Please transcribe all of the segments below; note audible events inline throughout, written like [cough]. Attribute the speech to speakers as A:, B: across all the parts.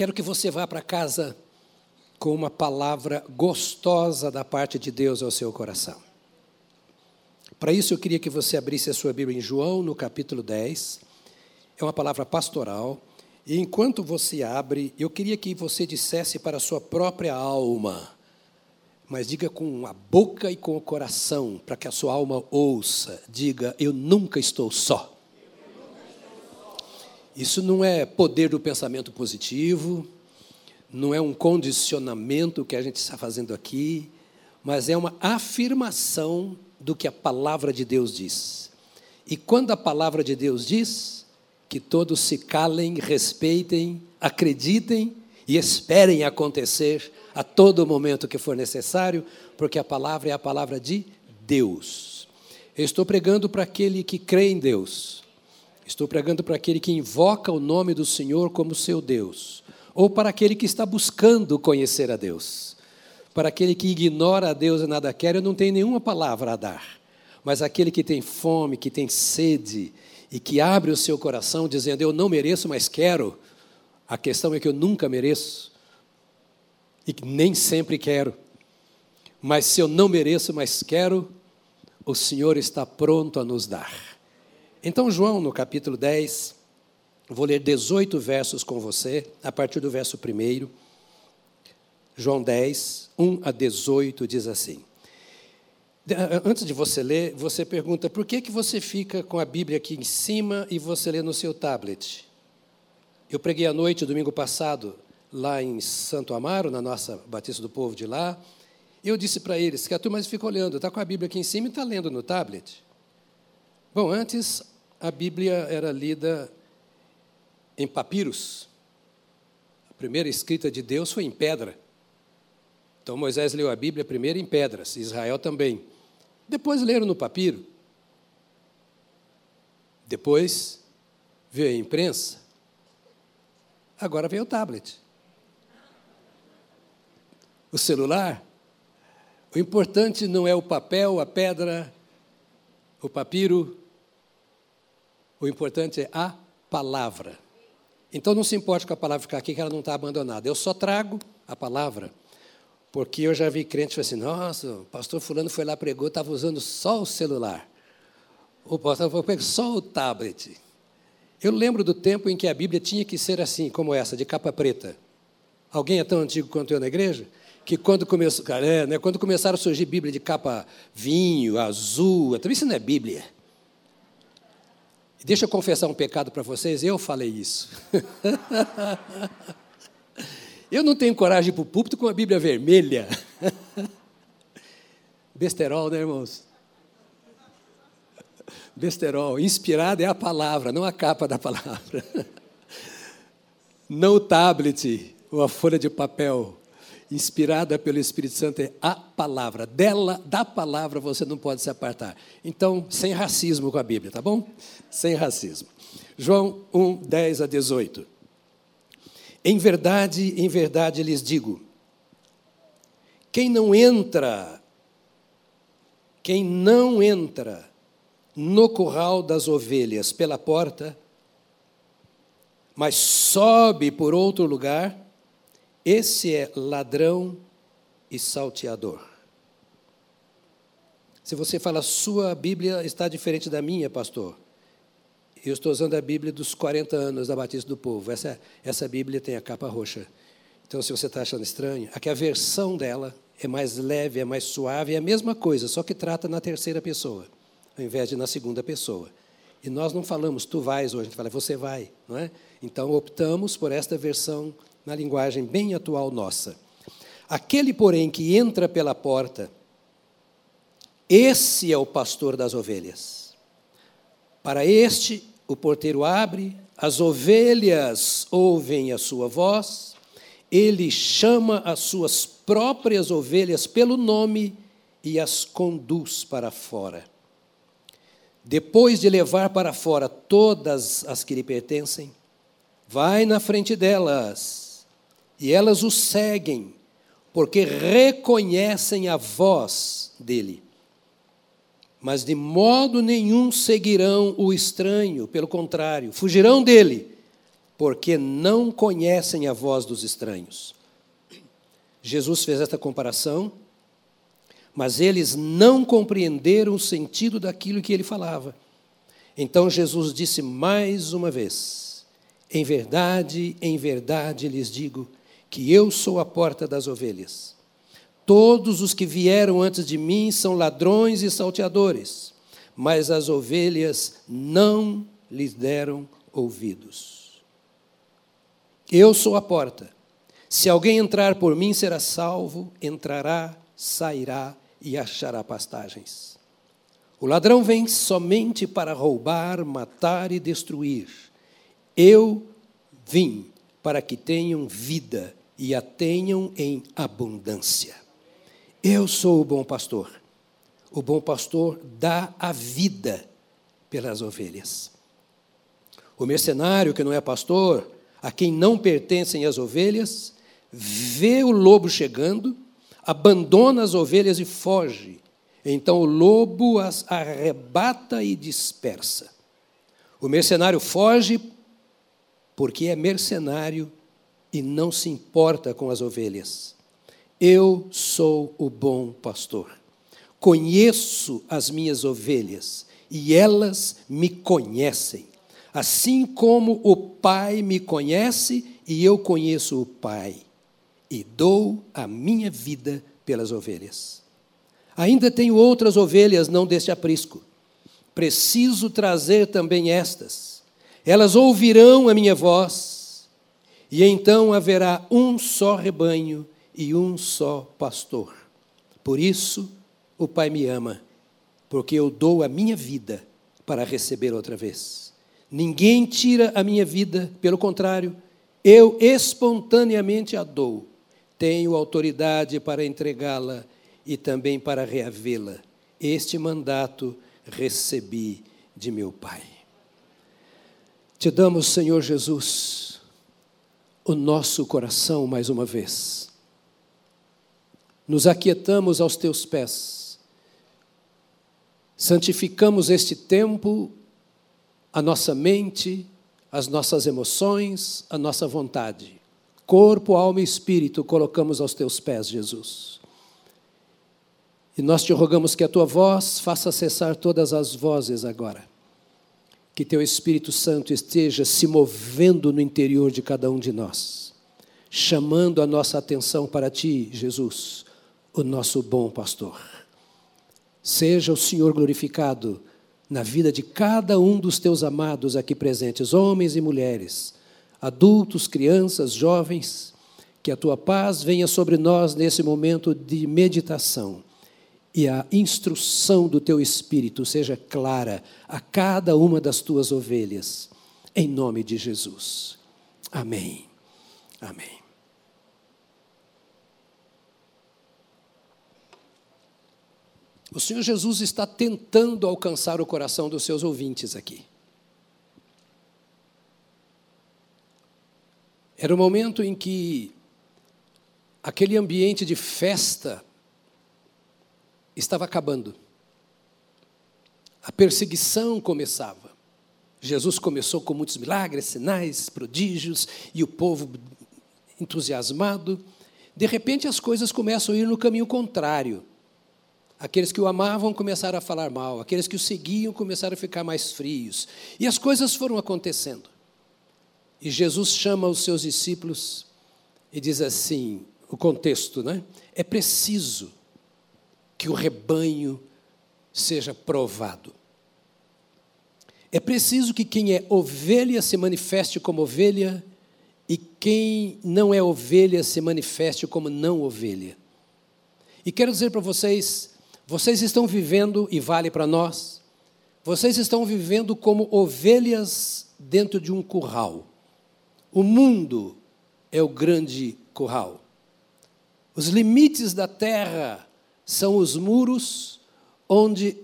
A: Quero que você vá para casa com uma palavra gostosa da parte de Deus ao seu coração. Para isso, eu queria que você abrisse a sua Bíblia em João, no capítulo 10. É uma palavra pastoral. E enquanto você abre, eu queria que você dissesse para a sua própria alma, mas diga com a boca e com o coração, para que a sua alma ouça. Diga: Eu nunca estou só. Isso não é poder do pensamento positivo, não é um condicionamento que a gente está fazendo aqui, mas é uma afirmação do que a palavra de Deus diz. E quando a palavra de Deus diz, que todos se calem, respeitem, acreditem e esperem acontecer a todo momento que for necessário, porque a palavra é a palavra de Deus. Eu estou pregando para aquele que crê em Deus, estou pregando para aquele que invoca o nome do Senhor como seu Deus, ou para aquele que está buscando conhecer a Deus. Para aquele que ignora a Deus e nada quer, eu não tenho nenhuma palavra a dar. Mas aquele que tem fome, que tem sede e que abre o seu coração dizendo: Eu não mereço, mas quero. A questão é que eu nunca mereço e nem sempre quero. Mas se eu não mereço, mas quero, o Senhor está pronto a nos dar. Então, João, no capítulo 10, vou ler 18 versos com você, a partir do verso 1. João 10, 1 a 18 diz assim. Antes de você ler, você pergunta por que, que você fica com a Bíblia aqui em cima e você lê no seu tablet? Eu preguei à noite, domingo passado, lá em Santo Amaro, na nossa Batista do Povo de lá. Eu disse para eles que a turma fica olhando, está com a Bíblia aqui em cima e está lendo no tablet. Bom, antes a Bíblia era lida em papiros. A primeira escrita de Deus foi em pedra. Então Moisés leu a Bíblia primeiro em pedras, Israel também. Depois leram no papiro. Depois veio a imprensa. Agora veio o tablet. O celular. O importante não é o papel, a pedra, o papiro. O importante é a palavra. Então não se importe com a palavra ficar aqui, que ela não está abandonada. Eu só trago a palavra porque eu já vi crentes assim, nossa, o pastor fulano foi lá, pregou, estava usando só o celular. O pastor foi só o tablet. Eu lembro do tempo em que a Bíblia tinha que ser assim, como essa, de capa preta. Alguém é tão antigo quanto eu na igreja? Que quando, começou, é, né, quando começaram a surgir Bíblia de capa vinho, azul, também isso não é Bíblia. Deixa eu confessar um pecado para vocês, eu falei isso. [laughs] Eu não tenho coragem para o púlpito com a Bíblia vermelha. [laughs] Besterol, né, irmãos? Besterol, inspirada é a palavra, não a capa da palavra. [laughs] Não o tablet ou a folha de papel. Inspirada pelo Espírito Santo é a palavra. Dela, da palavra, você não pode se apartar. Então, sem racismo com a Bíblia, tá bom? Sem racismo. João 1, 10 a 18. Em verdade, em verdade lhes digo: quem não entra, quem não entra no curral das ovelhas pela porta, mas sobe por outro lugar, esse é ladrão e salteador. Se você fala, sua Bíblia está diferente da minha, pastor. Eu estou usando a Bíblia dos 40 anos da Batista do Povo. Essa, essa Bíblia tem a capa roxa. Então, se você está achando estranho, aqui a versão dela é mais leve, é mais suave, é a mesma coisa, só que trata na terceira pessoa, ao invés de na segunda pessoa. E nós não falamos tu vais hoje, a gente fala você vai, não é? Então optamos por esta versão na linguagem bem atual nossa. Aquele, porém, que entra pela porta, esse é o pastor das ovelhas. Para este o porteiro abre, as ovelhas ouvem a sua voz, ele chama as suas próprias ovelhas pelo nome e as conduz para fora. Depois de levar para fora todas as que lhe pertencem, vai na frente delas, e elas o seguem, porque reconhecem a voz dele mas de modo nenhum seguirão o estranho, pelo contrário, fugirão dele, porque não conhecem a voz dos estranhos. Jesus fez esta comparação, mas eles não compreenderam o sentido daquilo que ele falava. Então Jesus disse mais uma vez: Em verdade, em verdade lhes digo que eu sou a porta das ovelhas. Todos os que vieram antes de mim são ladrões e salteadores, mas as ovelhas não lhes deram ouvidos. Eu sou a porta. Se alguém entrar por mim, será salvo, entrará, sairá e achará pastagens. O ladrão vem somente para roubar, matar e destruir. Eu vim para que tenham vida e a tenham em abundância. Eu sou o bom pastor. O bom pastor dá a vida pelas ovelhas. O mercenário que não é pastor, a quem não pertencem as ovelhas, vê o lobo chegando, abandona as ovelhas e foge. Então o lobo as arrebata e dispersa. O mercenário foge porque é mercenário e não se importa com as ovelhas. Eu sou o bom pastor. Conheço as minhas ovelhas e elas me conhecem, assim como o Pai me conhece e eu conheço o Pai, e dou a minha vida pelas ovelhas. Ainda tenho outras ovelhas não deste aprisco. Preciso trazer também estas. Elas ouvirão a minha voz, e então haverá um só rebanho e um só pastor. Por isso o Pai me ama, porque eu dou a minha vida para receber outra vez. Ninguém tira a minha vida, pelo contrário, eu espontaneamente a dou. Tenho autoridade para entregá-la e também para reavê-la. Este mandato recebi de meu Pai. Te damos, Senhor Jesus, o nosso coração mais uma vez. Nos aquietamos aos teus pés. Santificamos este tempo, a nossa mente, as nossas emoções, a nossa vontade. Corpo, alma e espírito colocamos aos teus pés, Jesus. E nós te rogamos que a tua voz faça cessar todas as vozes agora. Que teu Espírito Santo esteja se movendo no interior de cada um de nós, chamando a nossa atenção para ti, Jesus, o nosso bom pastor. Seja o Senhor glorificado na vida de cada um dos teus amados aqui presentes, homens e mulheres, adultos, crianças, jovens, que a tua paz venha sobre nós nesse momento de meditação e a instrução do teu espírito seja clara a cada uma das tuas ovelhas, em nome de Jesus. Amém. Amém. O Senhor Jesus está tentando alcançar o coração dos seus ouvintes aqui. Era o momento em que aquele ambiente de festa estava acabando. A perseguição começava. Jesus começou com muitos milagres, sinais, prodígios, e o povo entusiasmado. De repente, as coisas começam a ir no caminho contrário. Aqueles que o amavam começaram a falar mal, aqueles que o seguiam começaram a ficar mais frios. E as coisas foram acontecendo. E Jesus chama os seus discípulos e diz assim: o contexto, né? É preciso que o rebanho seja provado. É preciso que quem é ovelha se manifeste como ovelha e quem não é ovelha se manifeste como não ovelha. E quero dizer para vocês, vocês estão vivendo, e vale para nós, vocês estão vivendo como ovelhas dentro de um curral. O mundo é o grande curral. Os limites da terra são os muros onde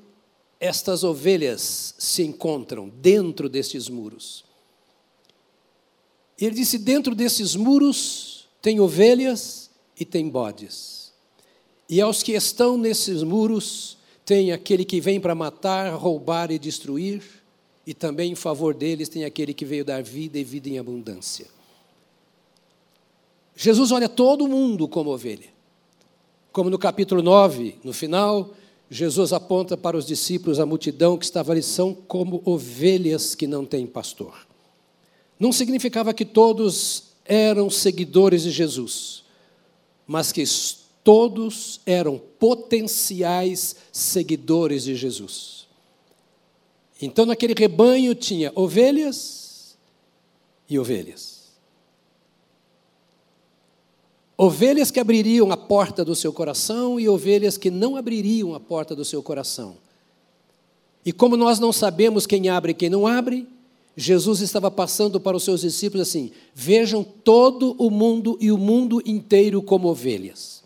A: estas ovelhas se encontram, dentro destes muros. E ele disse: dentro desses muros tem ovelhas e tem bodes. E aos que estão nesses muros, tem aquele que vem para matar, roubar e destruir, e também em favor deles tem aquele que veio dar vida e vida em abundância. Jesus olha todo mundo como ovelha. Como no capítulo 9, no final, Jesus aponta para os discípulos, a multidão que estava ali, são como ovelhas que não têm pastor. Não significava que todos eram seguidores de Jesus, mas que todos eram potenciais seguidores de Jesus. Então, naquele rebanho tinha ovelhas e ovelhas. Ovelhas que abririam a porta do seu coração e ovelhas que não abririam a porta do seu coração. E como nós não sabemos quem abre e quem não abre, Jesus estava passando para os seus discípulos assim: vejam todo o mundo e o mundo inteiro como ovelhas.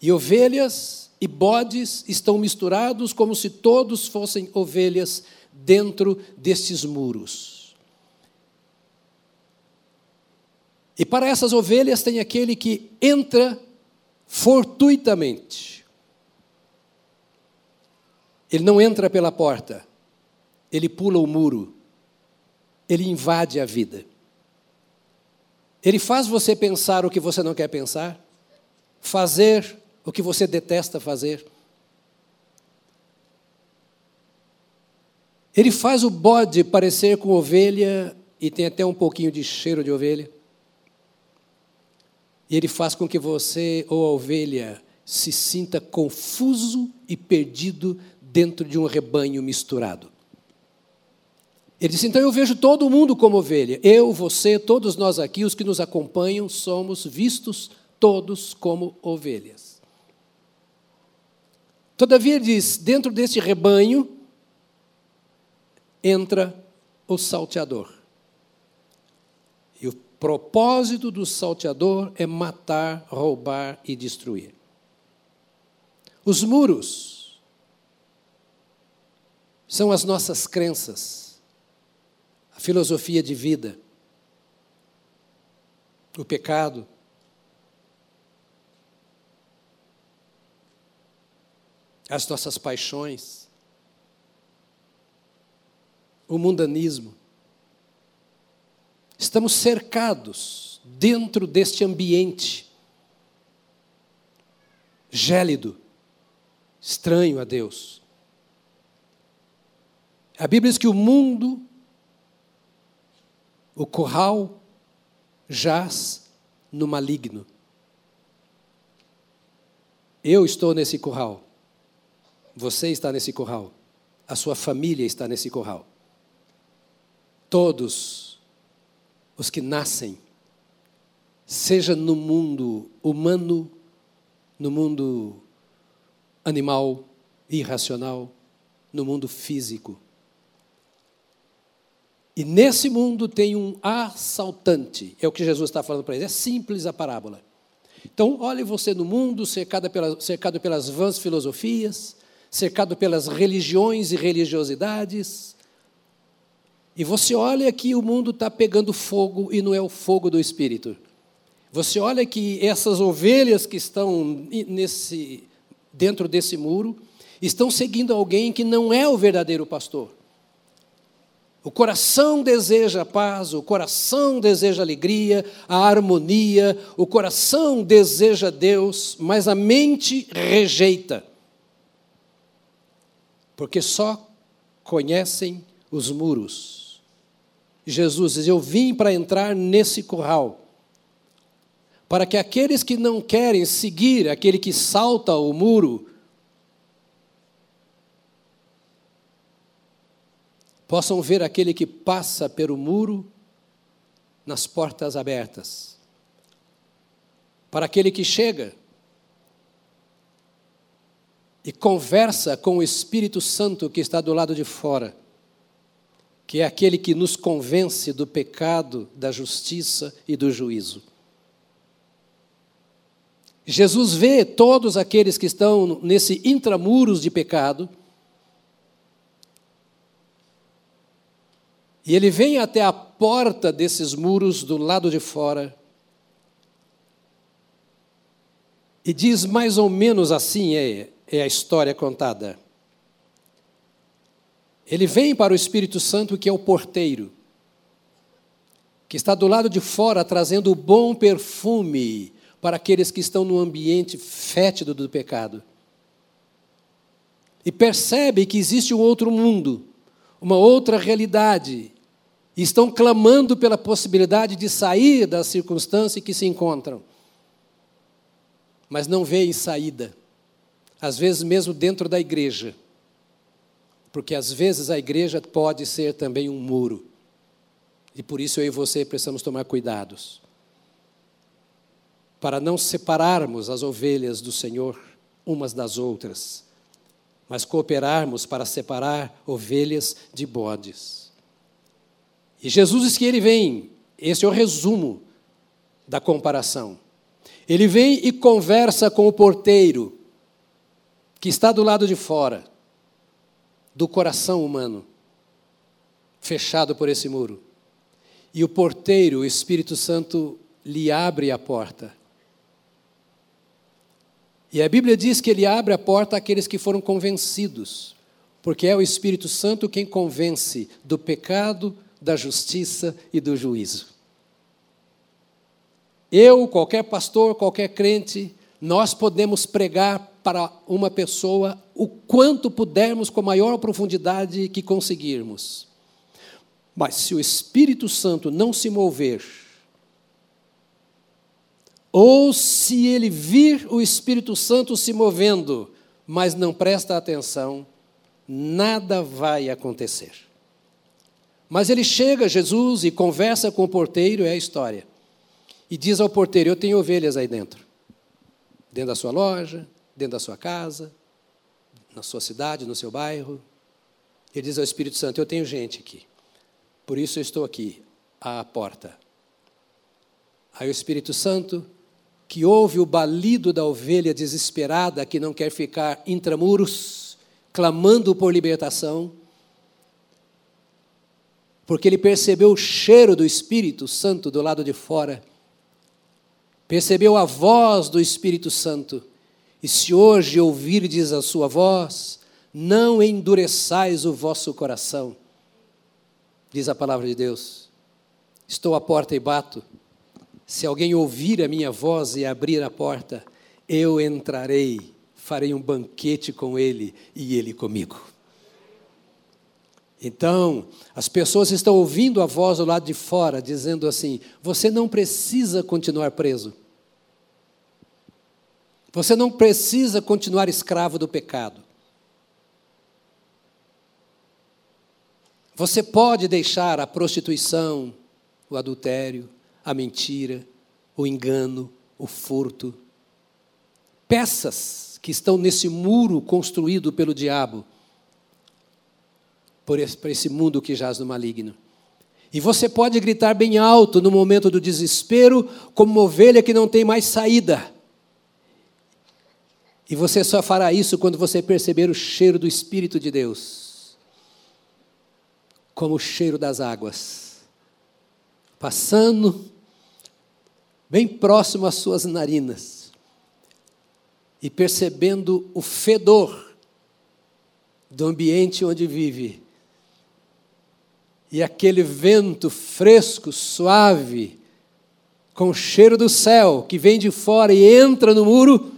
A: E ovelhas e bodes estão misturados como se todos fossem ovelhas dentro destes muros. E para essas ovelhas tem aquele que entra fortuitamente. Ele não entra pela porta, ele pula o muro ele invade a vida. Ele faz você pensar o que você não quer pensar, fazer o que você detesta fazer. Ele faz o bode parecer com ovelha e tem até um pouquinho de cheiro de ovelha. E ele faz com que você ou a ovelha se sinta confuso e perdido dentro de um rebanho misturado. Ele disse: então eu vejo todo mundo como ovelha. Eu, você, todos nós aqui, os que nos acompanham, somos vistos todos como ovelhas. Todavia, ele diz: dentro deste rebanho entra o salteador. Propósito do salteador é matar, roubar e destruir. Os muros são as nossas crenças filosofia de vida, o pecado. As nossas paixões, o mundanismo. Estamos cercados dentro deste ambiente gélido, estranho a Deus. A Bíblia diz que o mundo o curral jaz no maligno. Eu estou nesse curral. Você está nesse curral. A sua família está nesse curral. Todos os que nascem, seja no mundo humano, no mundo animal, irracional, no mundo físico, e nesse mundo tem um assaltante, é o que Jesus está falando para eles, é simples a parábola. Então, olhe você no mundo cercado, cercado pelas vãs filosofias, cercado pelas religiões e religiosidades, e você olha que o mundo está pegando fogo e não é o fogo do Espírito. Você olha que essas ovelhas que estão nesse, dentro desse muro estão seguindo alguém que não é o verdadeiro pastor. O coração deseja paz, o coração deseja alegria, a harmonia, o coração deseja Deus, mas a mente rejeita. Porque só conhecem os muros. Jesus diz: Eu vim para entrar nesse curral, para que aqueles que não querem seguir aquele que salta o muro, possam ver aquele que passa pelo muro nas portas abertas. Para aquele que chega e conversa com o Espírito Santo que está do lado de fora, que é aquele que nos convence do pecado, da justiça e do juízo. Jesus vê todos aqueles que estão nesse intramuros de pecado E ele vem até a porta desses muros do lado de fora e diz mais ou menos assim: é, é a história contada. Ele vem para o Espírito Santo, que é o porteiro, que está do lado de fora trazendo o bom perfume para aqueles que estão no ambiente fétido do pecado. E percebe que existe um outro mundo, uma outra realidade, e estão clamando pela possibilidade de sair da circunstância em que se encontram, mas não veem saída, às vezes mesmo dentro da igreja, porque às vezes a igreja pode ser também um muro, e por isso eu e você precisamos tomar cuidados, para não separarmos as ovelhas do Senhor umas das outras, mas cooperarmos para separar ovelhas de bodes. E Jesus diz que ele vem, esse é o resumo da comparação. Ele vem e conversa com o porteiro, que está do lado de fora, do coração humano, fechado por esse muro. E o porteiro, o Espírito Santo, lhe abre a porta. E a Bíblia diz que ele abre a porta àqueles que foram convencidos, porque é o Espírito Santo quem convence do pecado, da justiça e do juízo. Eu, qualquer pastor, qualquer crente, nós podemos pregar para uma pessoa o quanto pudermos com a maior profundidade que conseguirmos. Mas se o Espírito Santo não se mover, ou se ele vir o Espírito Santo se movendo, mas não presta atenção, nada vai acontecer. Mas ele chega, Jesus, e conversa com o porteiro, é a história. E diz ao porteiro: Eu tenho ovelhas aí dentro. Dentro da sua loja, dentro da sua casa, na sua cidade, no seu bairro. Ele diz ao Espírito Santo: Eu tenho gente aqui. Por isso eu estou aqui, à porta. Aí o Espírito Santo, que ouve o balido da ovelha desesperada que não quer ficar intramuros, clamando por libertação, porque ele percebeu o cheiro do Espírito Santo do lado de fora, percebeu a voz do Espírito Santo. E se hoje ouvirdes a sua voz, não endureçais o vosso coração, diz a palavra de Deus. Estou à porta e bato. Se alguém ouvir a minha voz e abrir a porta, eu entrarei, farei um banquete com ele e ele comigo. Então, as pessoas estão ouvindo a voz do lado de fora dizendo assim: você não precisa continuar preso. Você não precisa continuar escravo do pecado. Você pode deixar a prostituição, o adultério, a mentira, o engano, o furto. Peças que estão nesse muro construído pelo diabo por esse, por esse mundo que jaz no maligno. E você pode gritar bem alto no momento do desespero, como uma ovelha que não tem mais saída. E você só fará isso quando você perceber o cheiro do Espírito de Deus, como o cheiro das águas, passando bem próximo às suas narinas, e percebendo o fedor do ambiente onde vive, e aquele vento fresco, suave, com o cheiro do céu, que vem de fora e entra no muro,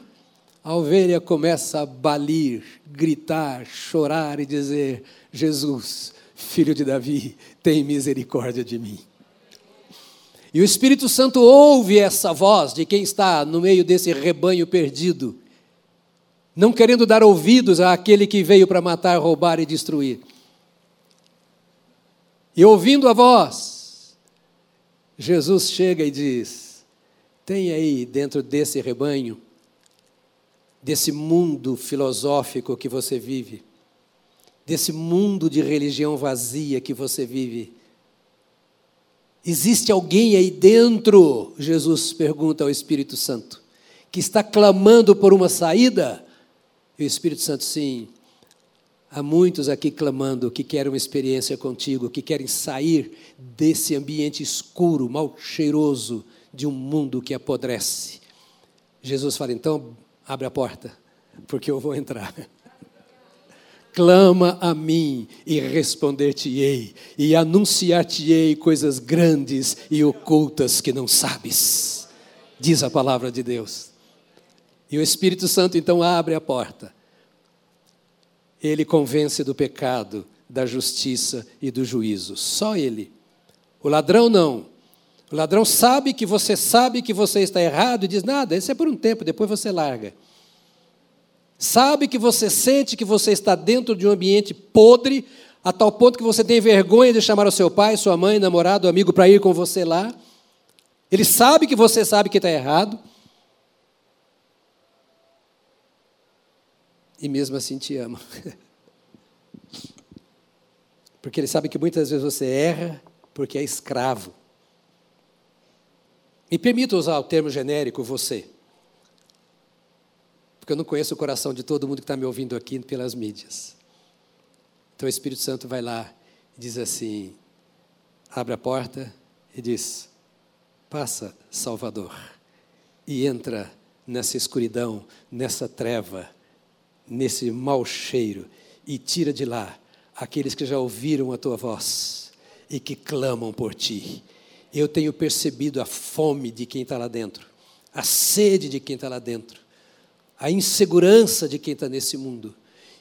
A: a ovelha começa a balir, gritar, chorar e dizer: Jesus, filho de Davi, tem misericórdia de mim. E o Espírito Santo ouve essa voz de quem está no meio desse rebanho perdido, não querendo dar ouvidos àquele que veio para matar, roubar e destruir. E ouvindo a voz, Jesus chega e diz: Tem aí dentro desse rebanho, desse mundo filosófico que você vive, desse mundo de religião vazia que você vive, existe alguém aí dentro, Jesus pergunta ao Espírito Santo, que está clamando por uma saída? E o Espírito Santo, sim, Há muitos aqui clamando que querem uma experiência contigo, que querem sair desse ambiente escuro, mal cheiroso de um mundo que apodrece. Jesus fala: então, abre a porta, porque eu vou entrar. Clama a mim e responder-te-ei, e anunciar-te-ei coisas grandes e ocultas que não sabes, diz a palavra de Deus. E o Espírito Santo então abre a porta. Ele convence do pecado, da justiça e do juízo. Só ele. O ladrão não. O ladrão sabe que você sabe que você está errado e diz: nada, isso é por um tempo, depois você larga. Sabe que você sente que você está dentro de um ambiente podre, a tal ponto que você tem vergonha de chamar o seu pai, sua mãe, namorado, amigo para ir com você lá. Ele sabe que você sabe que está errado. E mesmo assim te ama. [laughs] Porque ele sabe que muitas vezes você erra porque é escravo. Me permita usar o termo genérico você. Porque eu não conheço o coração de todo mundo que está me ouvindo aqui pelas mídias. Então o Espírito Santo vai lá e diz assim: abre a porta e diz: passa, Salvador, e entra nessa escuridão, nessa treva, nesse mau cheiro, e tira de lá aqueles que já ouviram a tua voz e que clamam por ti. Eu tenho percebido a fome de quem está lá dentro, a sede de quem está lá dentro, a insegurança de quem está nesse mundo.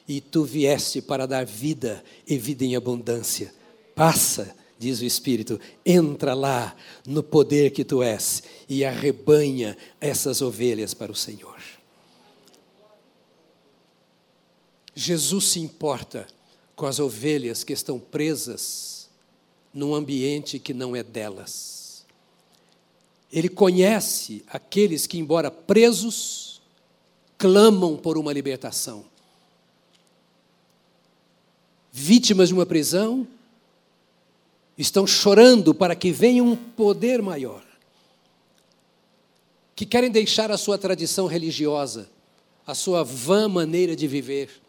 A: E tu vieste para dar vida e vida em abundância. Passa, diz o Espírito, entra lá no poder que tu és e arrebanha essas ovelhas para o Senhor. Jesus se importa com as ovelhas que estão presas num ambiente que não é delas. Ele conhece aqueles que, embora presos, clamam por uma libertação. Vítimas de uma prisão, estão chorando para que venha um poder maior. Que querem deixar a sua tradição religiosa, a sua vã maneira de viver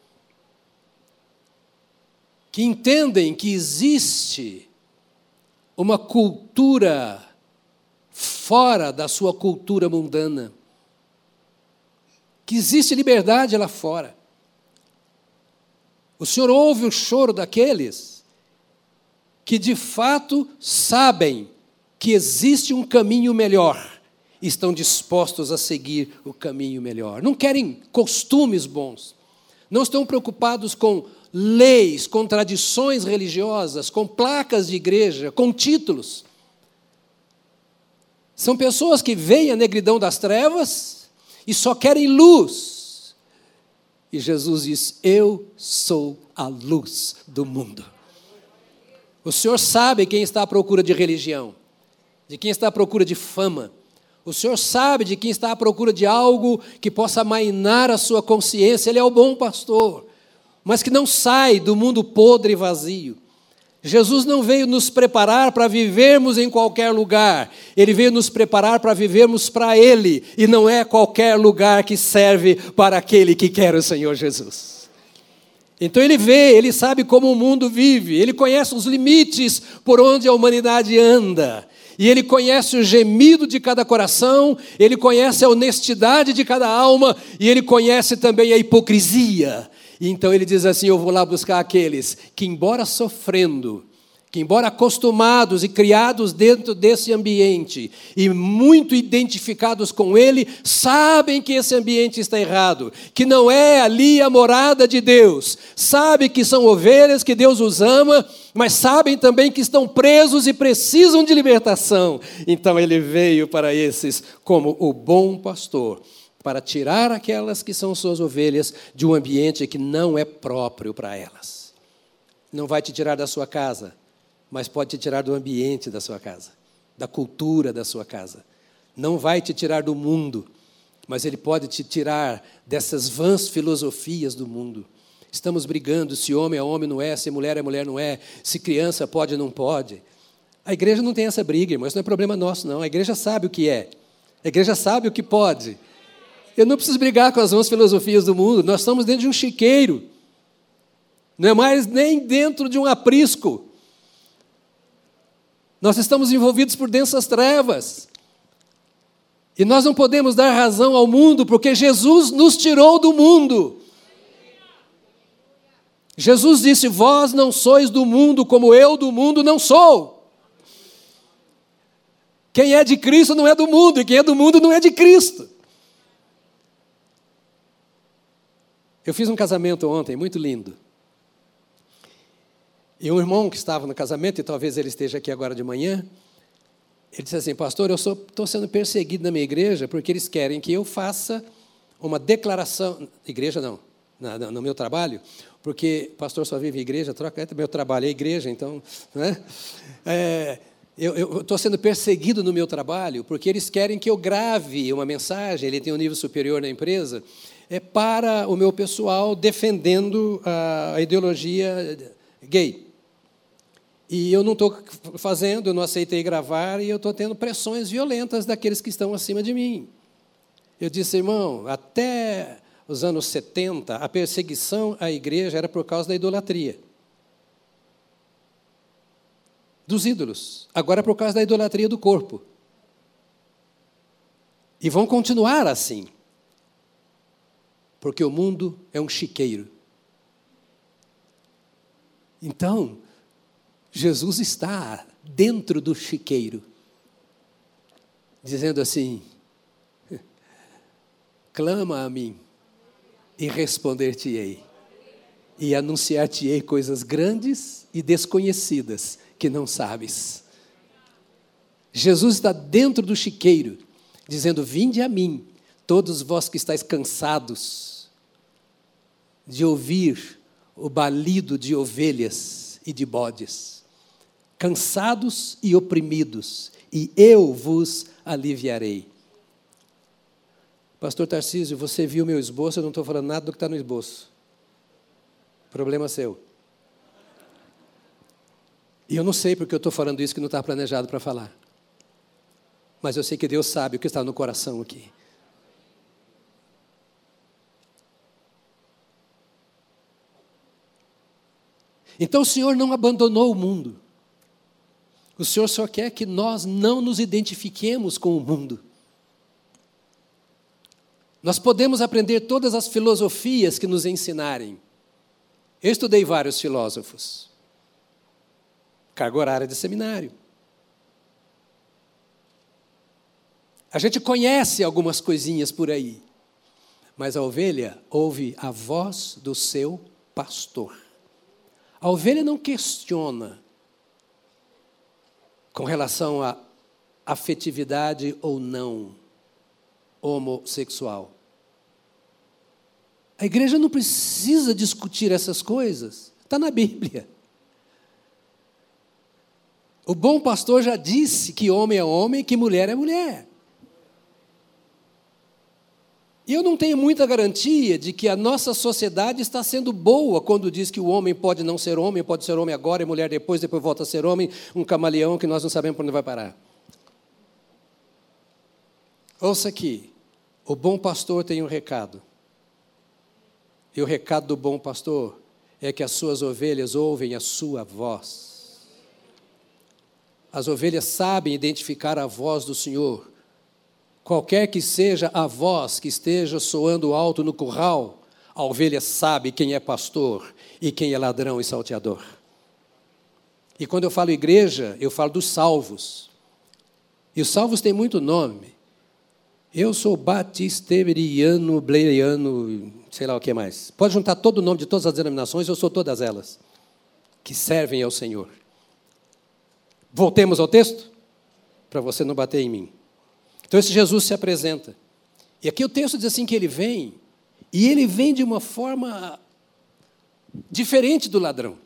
A: que entendem que existe uma cultura fora da sua cultura mundana, que existe liberdade lá fora. O Senhor ouve o choro daqueles que de fato sabem que existe um caminho melhor, estão dispostos a seguir o caminho melhor. Não querem costumes bons, não estão preocupados com leis, com tradições religiosas, com placas de igreja, com títulos. São pessoas que veem a negridão das trevas e só querem luz. E Jesus diz: Eu sou a luz do mundo. O Senhor sabe quem está à procura de religião, de quem está à procura de fama. O Senhor sabe de quem está à procura de algo que possa amainar a sua consciência. Ele é o bom pastor mas que não sai do mundo podre e vazio. Jesus não veio nos preparar para vivermos em qualquer lugar, ele veio nos preparar para vivermos para Ele, e não é qualquer lugar que serve para aquele que quer o Senhor Jesus. Então ele vê, ele sabe como o mundo vive, ele conhece os limites por onde a humanidade anda, e ele conhece o gemido de cada coração, ele conhece a honestidade de cada alma, e ele conhece também a hipocrisia e então ele diz assim: Eu vou lá buscar aqueles que, embora sofrendo, que, embora acostumados e criados dentro desse ambiente e muito identificados com ele, sabem que esse ambiente está errado, que não é ali a morada de Deus, sabem que são ovelhas, que Deus os ama, mas sabem também que estão presos e precisam de libertação. Então ele veio para esses como o bom pastor para tirar aquelas que são suas ovelhas de um ambiente que não é próprio para elas. Não vai te tirar da sua casa, mas pode te tirar do ambiente da sua casa, da cultura da sua casa. Não vai te tirar do mundo, mas ele pode te tirar dessas vãs filosofias do mundo. Estamos brigando se homem é homem, não é, se mulher é mulher, não é, se criança pode não pode. A igreja não tem essa briga, irmão, isso não é problema nosso, não. A igreja sabe o que é, a igreja sabe o que pode. Eu não preciso brigar com as vãs filosofias do mundo, nós estamos dentro de um chiqueiro, não é mais nem dentro de um aprisco. Nós estamos envolvidos por densas trevas. E nós não podemos dar razão ao mundo, porque Jesus nos tirou do mundo. Jesus disse: Vós não sois do mundo, como eu do mundo não sou. Quem é de Cristo não é do mundo, e quem é do mundo não é de Cristo. Eu fiz um casamento ontem, muito lindo. E um irmão que estava no casamento, e talvez ele esteja aqui agora de manhã, ele disse assim: Pastor, eu estou sendo perseguido na minha igreja porque eles querem que eu faça uma declaração. Igreja não, no, no meu trabalho, porque pastor só vive igreja, troca, é, meu trabalho é igreja, então. Né? É, eu estou sendo perseguido no meu trabalho porque eles querem que eu grave uma mensagem, ele tem um nível superior na empresa, é para o meu pessoal defendendo a, ideologia gay. E eu não estou fazendo, eu não aceitei gravar e eu estou tendo pressões violentas daqueles que estão acima de mim. Eu disse, irmão, até os anos 70, a perseguição à igreja era por causa da idolatria. Dos ídolos. Agora é por causa da idolatria do corpo. E vão continuar assim. Porque o mundo é um chiqueiro. Então, Jesus está dentro do chiqueiro, dizendo assim: clama a mim e responder-te-ei, e anunciar-te-ei coisas grandes e desconhecidas que não sabes. Jesus está dentro do chiqueiro, dizendo: Vinde a mim, todos vós que estáis cansados de ouvir o balido de ovelhas e de bodes, cansados e oprimidos, e eu vos aliviarei. Pastor Tarcísio, você viu meu esboço, eu não estou falando nada do que está no esboço. Problema seu. E eu não sei porque eu estou falando isso que não está planejado para falar. Mas eu sei que Deus sabe o que está no coração aqui. Então o Senhor não abandonou o mundo. O Senhor só quer que nós não nos identifiquemos com o mundo. Nós podemos aprender todas as filosofias que nos ensinarem. Eu estudei vários filósofos. Carga horária de seminário. A gente conhece algumas coisinhas por aí. Mas a ovelha ouve a voz do seu pastor. A ovelha não questiona com relação à afetividade ou não homossexual. A igreja não precisa discutir essas coisas, está na Bíblia. O bom pastor já disse que homem é homem e que mulher é mulher. Eu não tenho muita garantia de que a nossa sociedade está sendo boa quando diz que o homem pode não ser homem, pode ser homem agora e mulher depois, depois volta a ser homem, um camaleão que nós não sabemos para onde vai parar. Ouça aqui, o bom pastor tem um recado. E o recado do bom pastor é que as suas ovelhas ouvem a sua voz. As ovelhas sabem identificar a voz do Senhor. Qualquer que seja a voz que esteja soando alto no curral, a ovelha sabe quem é pastor e quem é ladrão e salteador. E quando eu falo igreja, eu falo dos salvos. E os salvos têm muito nome. Eu sou batisteriano, bleiano, sei lá o que mais. Pode juntar todo o nome de todas as denominações, eu sou todas elas, que servem ao Senhor. Voltemos ao texto, para você não bater em mim. Então esse Jesus se apresenta. E aqui o texto diz assim que ele vem, e ele vem de uma forma diferente do ladrão.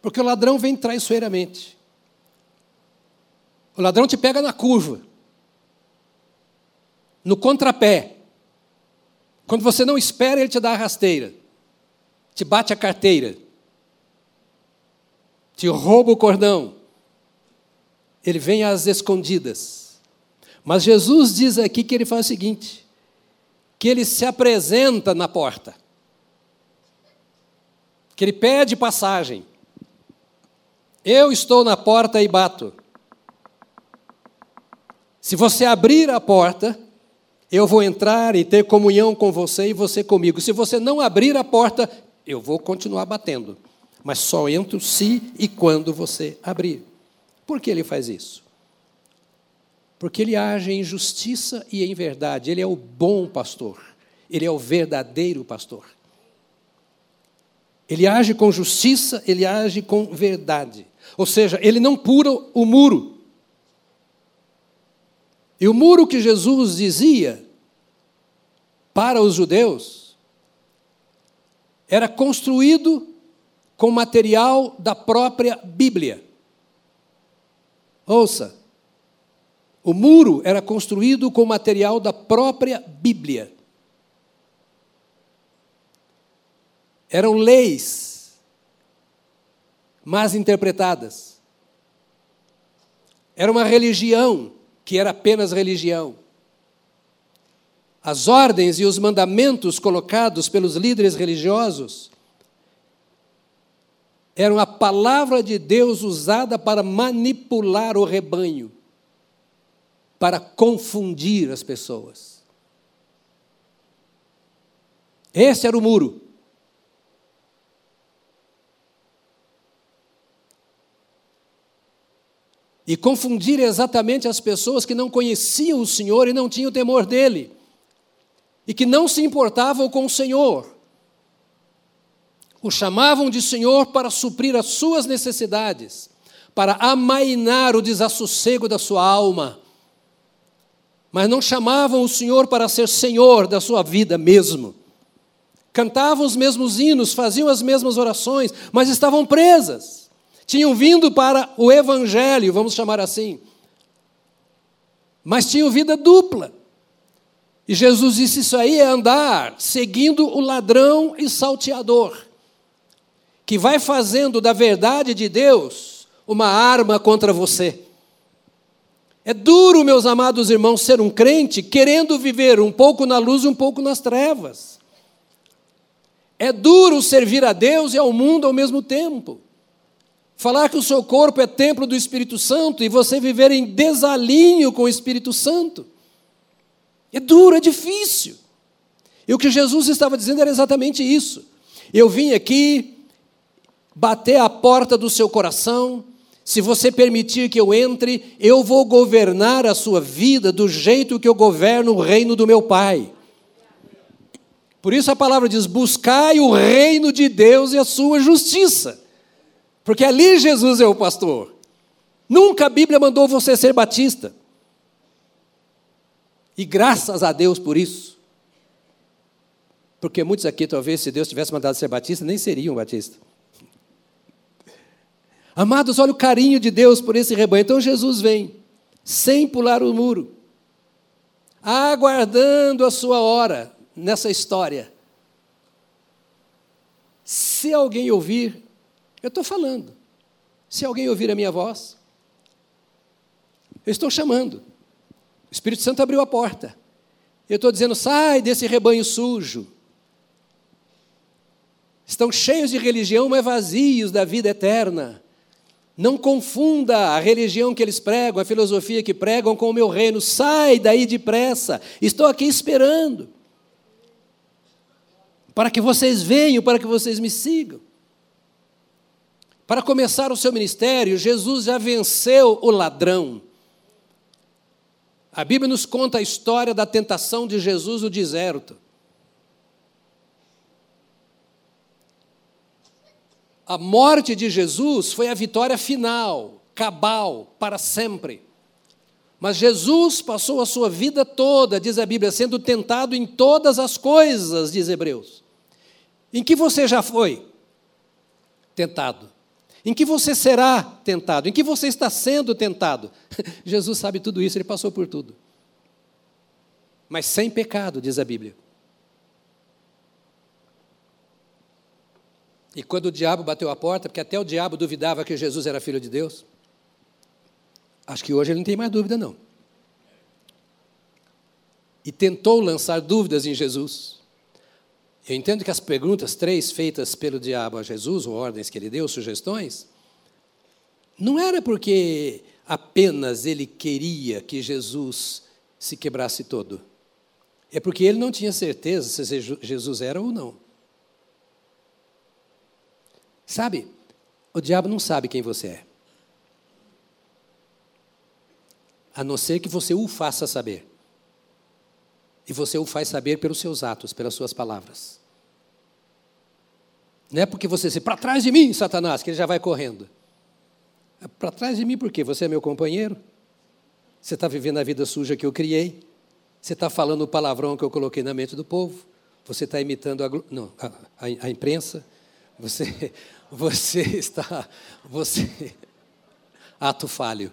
A: Porque o ladrão vem traiçoeiramente. O ladrão te pega na curva no contrapé. Quando você não espera, ele te dá a rasteira, te bate a carteira, te rouba o cordão. Ele vem às escondidas. Mas Jesus diz aqui que ele faz o seguinte: que ele se apresenta na porta, que ele pede passagem. Eu estou na porta e bato. Se você abrir a porta, eu vou entrar e ter comunhão com você e você comigo. Se você não abrir a porta, eu vou continuar batendo, mas só entro se e quando você abrir. Por que ele faz isso? Porque ele age em justiça e em verdade. Ele é o bom pastor. Ele é o verdadeiro pastor. Ele age com justiça, ele age com verdade. Ou seja, ele não pura o muro. E o muro que Jesus dizia para os judeus era construído com material da própria Bíblia. Ouça, o muro era construído com material da própria Bíblia. Eram leis mas interpretadas. Era uma religião que era apenas religião. As ordens e os mandamentos colocados pelos líderes religiosos eram a palavra de Deus usada para manipular o rebanho, para confundir as pessoas. Esse era o muro. E confundir exatamente as pessoas que não conheciam o Senhor e não tinham temor dele, e que não se importavam com o Senhor. O chamavam de Senhor para suprir as suas necessidades, para amainar o desassossego da sua alma. Mas não chamavam o Senhor para ser Senhor da sua vida mesmo. Cantavam os mesmos hinos, faziam as mesmas orações, mas estavam presas tinham vindo para o Evangelho, vamos chamar assim, mas tinham vida dupla. E Jesus disse: Isso aí é andar seguindo o ladrão e salteador, que vai fazendo da verdade de Deus uma arma contra você. É duro, meus amados irmãos, ser um crente querendo viver um pouco na luz e um pouco nas trevas. É duro servir a Deus e ao mundo ao mesmo tempo. Falar que o seu corpo é templo do Espírito Santo e você viver em desalinho com o Espírito Santo. É duro, é difícil. E o que Jesus estava dizendo era exatamente isso. Eu vim aqui bater a porta do seu coração. Se você permitir que eu entre, eu vou governar a sua vida do jeito que eu governo o reino do meu Pai. Por isso a palavra diz: buscai o reino de Deus e a sua justiça. Porque ali Jesus é o pastor. Nunca a Bíblia mandou você ser batista. E graças a Deus por isso. Porque muitos aqui, talvez, se Deus tivesse mandado ser batista, nem seriam batistas. Amados, olha o carinho de Deus por esse rebanho. Então Jesus vem, sem pular o muro, aguardando a sua hora nessa história. Se alguém ouvir eu estou falando. Se alguém ouvir a minha voz, eu estou chamando. O Espírito Santo abriu a porta. Eu estou dizendo: sai desse rebanho sujo. Estão cheios de religião, mas vazios da vida eterna. Não confunda a religião que eles pregam, a filosofia que pregam com o meu reino. Sai daí depressa. Estou aqui esperando. Para que vocês venham, para que vocês me sigam. Para começar o seu ministério, Jesus já venceu o ladrão. A Bíblia nos conta a história da tentação de Jesus no deserto. A morte de Jesus foi a vitória final, cabal, para sempre. Mas Jesus passou a sua vida toda, diz a Bíblia, sendo tentado em todas as coisas, diz Hebreus. Em que você já foi tentado? Em que você será tentado? Em que você está sendo tentado? [laughs] Jesus sabe tudo isso, ele passou por tudo. Mas sem pecado, diz a Bíblia. E quando o diabo bateu a porta, porque até o diabo duvidava que Jesus era filho de Deus, acho que hoje ele não tem mais dúvida, não. E tentou lançar dúvidas em Jesus. Eu entendo que as perguntas três feitas pelo diabo a Jesus, ou ordens que ele deu, sugestões, não era porque apenas ele queria que Jesus se quebrasse todo. É porque ele não tinha certeza se Jesus era ou não. Sabe, o diabo não sabe quem você é. A não ser que você o faça saber. E você o faz saber pelos seus atos, pelas suas palavras. Não é porque você se para trás de mim, Satanás, que ele já vai correndo. É para trás de mim porque você é meu companheiro. Você está vivendo a vida suja que eu criei. Você está falando o palavrão que eu coloquei na mente do povo. Você está imitando a, não, a, a imprensa. Você, [laughs] você está. Você. [laughs] Ato falho.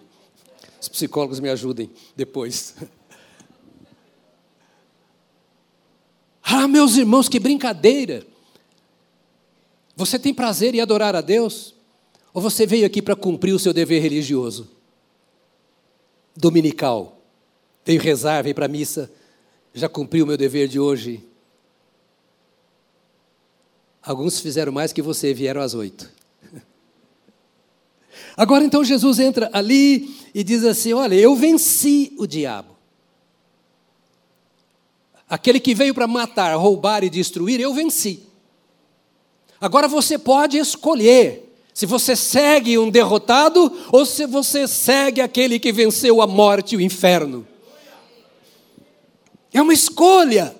A: Os psicólogos me ajudem depois. [laughs] Ah, meus irmãos, que brincadeira! Você tem prazer em adorar a Deus? Ou você veio aqui para cumprir o seu dever religioso? Dominical. Veio rezar, veio para a missa. Já cumpri o meu dever de hoje. Alguns fizeram mais que você, vieram às oito. [laughs] Agora então Jesus entra ali e diz assim: Olha, eu venci o diabo. Aquele que veio para matar, roubar e destruir, eu venci. Agora você pode escolher se você segue um derrotado ou se você segue aquele que venceu a morte e o inferno. É uma escolha.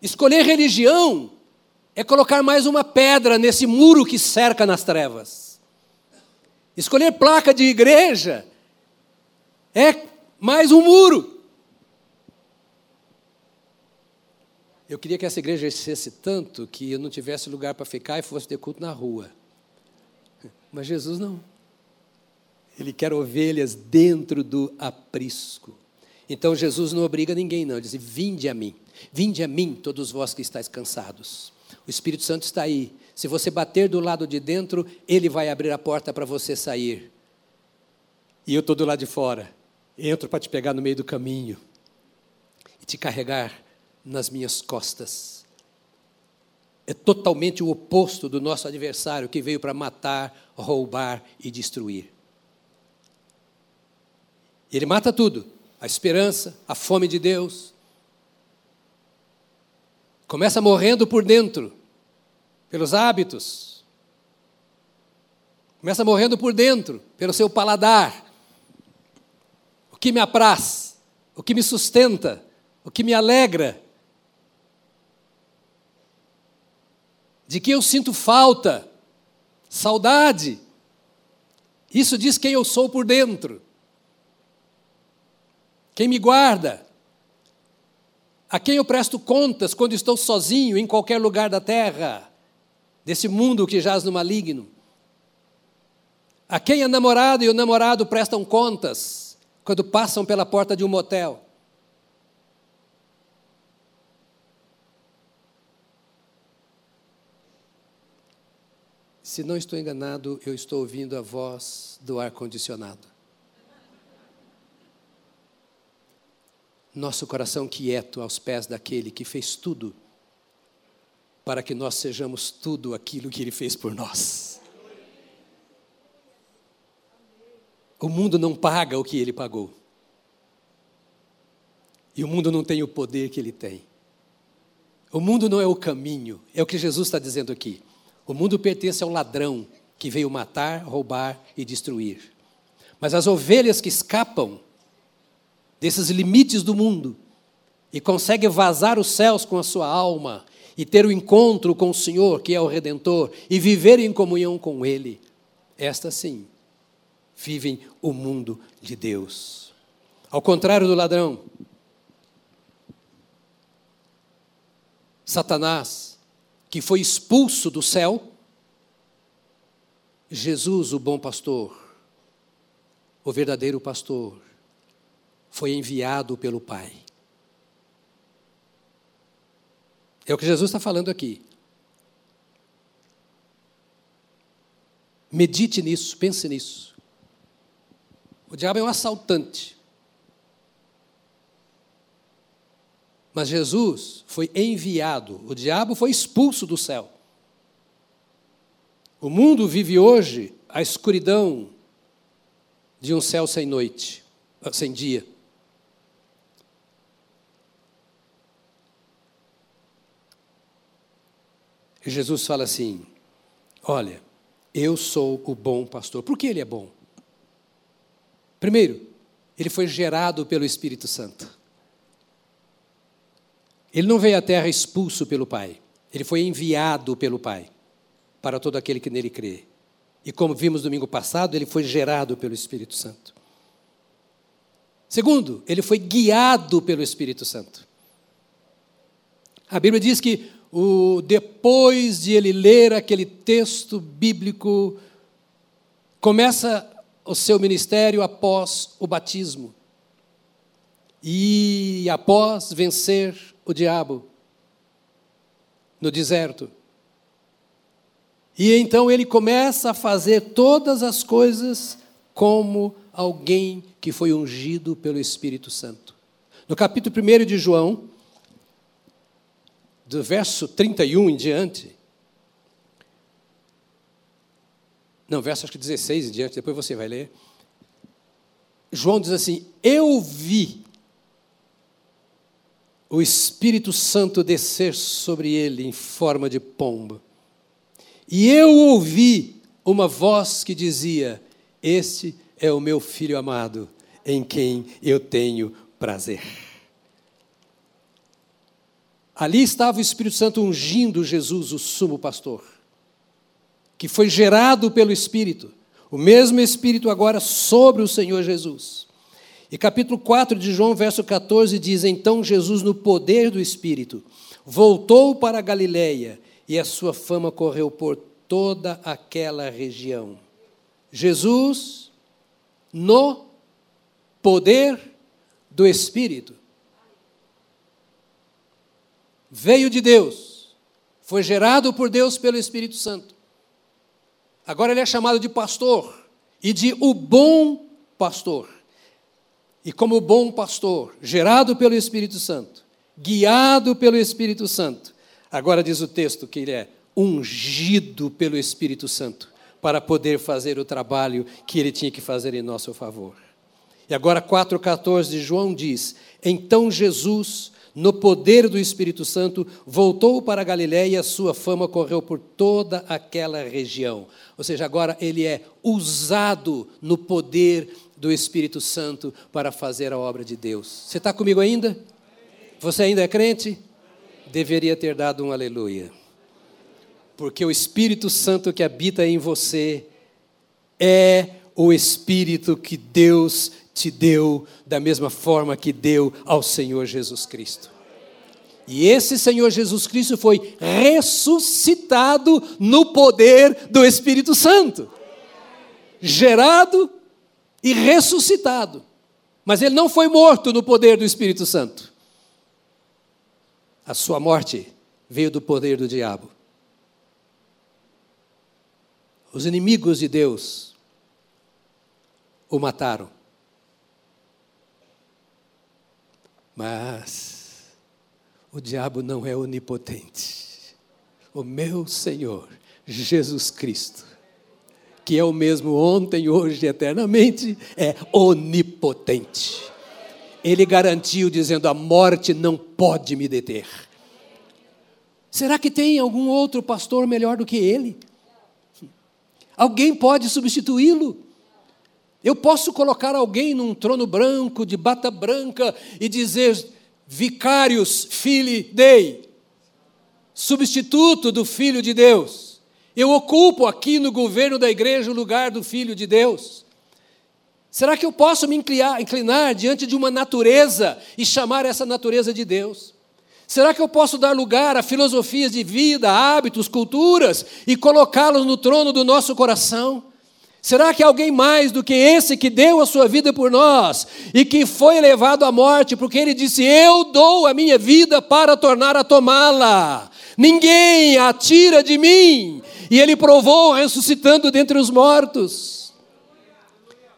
A: Escolher religião é colocar mais uma pedra nesse muro que cerca nas trevas. Escolher placa de igreja é mais um muro. Eu queria que essa igreja crescesse tanto que eu não tivesse lugar para ficar e fosse ter culto na rua. Mas Jesus não. Ele quer ovelhas dentro do aprisco. Então Jesus não obriga ninguém, não. Ele diz: Vinde a mim, vinde a mim, todos vós que estáis cansados. O Espírito Santo está aí. Se você bater do lado de dentro, ele vai abrir a porta para você sair. E eu estou do lado de fora. Entro para te pegar no meio do caminho e te carregar nas minhas costas. É totalmente o oposto do nosso adversário que veio para matar, roubar e destruir. Ele mata tudo: a esperança, a fome de Deus. Começa morrendo por dentro, pelos hábitos. Começa morrendo por dentro, pelo seu paladar. O que me apraz, o que me sustenta, o que me alegra, de que eu sinto falta, saudade. Isso diz quem eu sou por dentro. Quem me guarda. A quem eu presto contas quando estou sozinho em qualquer lugar da terra, desse mundo que jaz no maligno. A quem a namorada e o namorado prestam contas quando passam pela porta de um motel. Se não estou enganado, eu estou ouvindo a voz do ar-condicionado. Nosso coração quieto aos pés daquele que fez tudo para que nós sejamos tudo aquilo que ele fez por nós. O mundo não paga o que ele pagou. E o mundo não tem o poder que ele tem. O mundo não é o caminho, é o que Jesus está dizendo aqui. O mundo pertence ao ladrão que veio matar, roubar e destruir. Mas as ovelhas que escapam desses limites do mundo e conseguem vazar os céus com a sua alma e ter o encontro com o Senhor, que é o Redentor, e viver em comunhão com Ele, estas sim vivem o mundo de Deus. Ao contrário do ladrão, Satanás que foi expulso do céu, Jesus, o bom pastor, o verdadeiro pastor, foi enviado pelo Pai. É o que Jesus está falando aqui. Medite nisso, pense nisso. O diabo é um assaltante. Mas Jesus foi enviado, o diabo foi expulso do céu. O mundo vive hoje a escuridão de um céu sem noite, sem dia. E Jesus fala assim: Olha, eu sou o bom pastor. Por que ele é bom? Primeiro, ele foi gerado pelo Espírito Santo. Ele não veio à terra expulso pelo Pai. Ele foi enviado pelo Pai para todo aquele que nele crê. E como vimos domingo passado, ele foi gerado pelo Espírito Santo. Segundo, ele foi guiado pelo Espírito Santo. A Bíblia diz que o, depois de ele ler aquele texto bíblico, começa o seu ministério após o batismo. E após vencer o diabo no deserto. E então ele começa a fazer todas as coisas como alguém que foi ungido pelo Espírito Santo. No capítulo 1 de João, do verso 31 em diante, não, verso acho que 16 em diante, depois você vai ler. João diz assim: Eu vi o Espírito Santo descer sobre ele em forma de pomba. E eu ouvi uma voz que dizia: Este é o meu filho amado, em quem eu tenho prazer. Ali estava o Espírito Santo ungindo Jesus, o sumo pastor, que foi gerado pelo Espírito, o mesmo Espírito agora sobre o Senhor Jesus. E capítulo 4 de João, verso 14, diz: Então Jesus, no poder do Espírito, voltou para a Galiléia e a sua fama correu por toda aquela região. Jesus, no poder do Espírito, veio de Deus, foi gerado por Deus pelo Espírito Santo. Agora ele é chamado de pastor e de o bom pastor. E como bom pastor, gerado pelo Espírito Santo, guiado pelo Espírito Santo, agora diz o texto que ele é ungido pelo Espírito Santo para poder fazer o trabalho que ele tinha que fazer em nosso favor. E agora 4,14 de João diz: Então Jesus, no poder do Espírito Santo, voltou para a Galiléia e a sua fama correu por toda aquela região. Ou seja, agora ele é usado no poder do Espírito Santo para fazer a obra de Deus. Você está comigo ainda? Você ainda é crente? Deveria ter dado um aleluia. Porque o Espírito Santo que habita em você é o Espírito que Deus te deu da mesma forma que deu ao Senhor Jesus Cristo. E esse Senhor Jesus Cristo foi ressuscitado no poder do Espírito Santo, gerado e ressuscitado. Mas ele não foi morto no poder do Espírito Santo. A sua morte veio do poder do diabo. Os inimigos de Deus o mataram. Mas o diabo não é onipotente. O meu Senhor, Jesus Cristo, que é o mesmo ontem, hoje e eternamente, é onipotente. Ele garantiu, dizendo: a morte não pode me deter. Será que tem algum outro pastor melhor do que ele? Alguém pode substituí-lo? Eu posso colocar alguém num trono branco, de bata branca, e dizer: Vicários, filho dei, substituto do Filho de Deus. Eu ocupo aqui no governo da igreja o lugar do Filho de Deus. Será que eu posso me inclinar, inclinar diante de uma natureza e chamar essa natureza de Deus? Será que eu posso dar lugar a filosofias de vida, hábitos, culturas e colocá-los no trono do nosso coração? Será que alguém mais do que esse que deu a sua vida por nós e que foi levado à morte porque ele disse: Eu dou a minha vida para tornar a tomá-la? Ninguém a tira de mim. E ele provou ressuscitando dentre os mortos.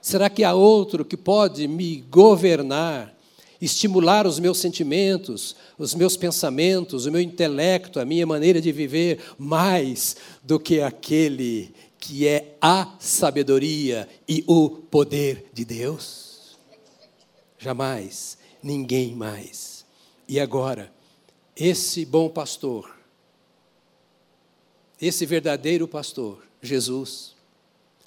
A: Será que há outro que pode me governar, estimular os meus sentimentos, os meus pensamentos, o meu intelecto, a minha maneira de viver, mais do que aquele que é a sabedoria e o poder de Deus? Jamais, ninguém mais. E agora, esse bom pastor, esse verdadeiro pastor, Jesus,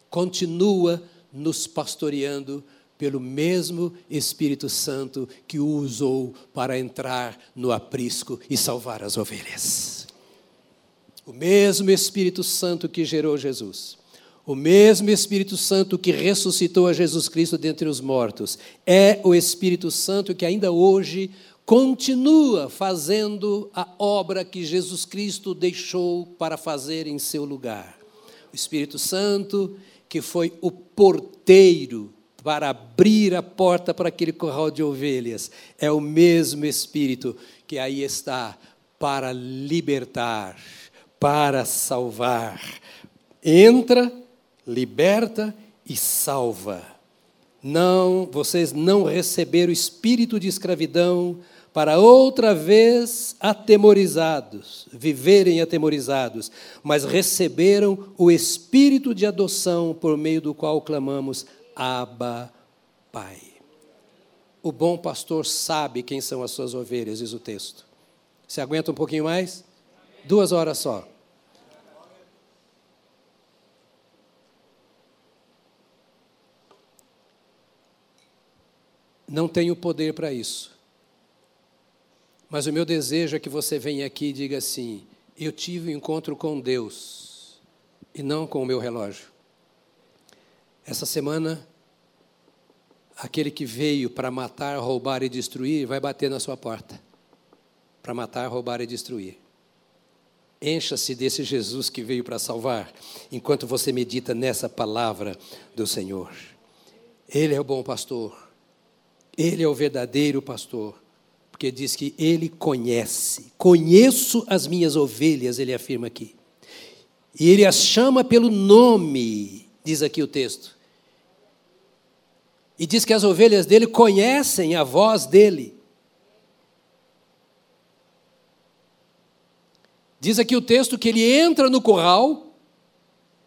A: continua nos pastoreando pelo mesmo Espírito Santo que o usou para entrar no aprisco e salvar as ovelhas. O mesmo Espírito Santo que gerou Jesus, o mesmo Espírito Santo que ressuscitou a Jesus Cristo dentre os mortos, é o Espírito Santo que ainda hoje continua fazendo a obra que Jesus Cristo deixou para fazer em seu lugar. O Espírito Santo que foi o porteiro para abrir a porta para aquele corral de ovelhas. É o mesmo Espírito que aí está para libertar, para salvar. Entra, liberta e salva. Não, vocês não receberam o espírito de escravidão para outra vez atemorizados, viverem atemorizados, mas receberam o espírito de adoção por meio do qual clamamos Abba, Pai. O bom pastor sabe quem são as suas ovelhas, diz o texto. Você aguenta um pouquinho mais? Duas horas só. Não tenho poder para isso. Mas o meu desejo é que você venha aqui e diga assim: eu tive um encontro com Deus e não com o meu relógio. Essa semana, aquele que veio para matar, roubar e destruir vai bater na sua porta para matar, roubar e destruir. Encha-se desse Jesus que veio para salvar, enquanto você medita nessa palavra do Senhor. Ele é o bom pastor, ele é o verdadeiro pastor porque diz que ele conhece. Conheço as minhas ovelhas, ele afirma aqui. E ele as chama pelo nome, diz aqui o texto. E diz que as ovelhas dele conhecem a voz dele. Diz aqui o texto que ele entra no curral,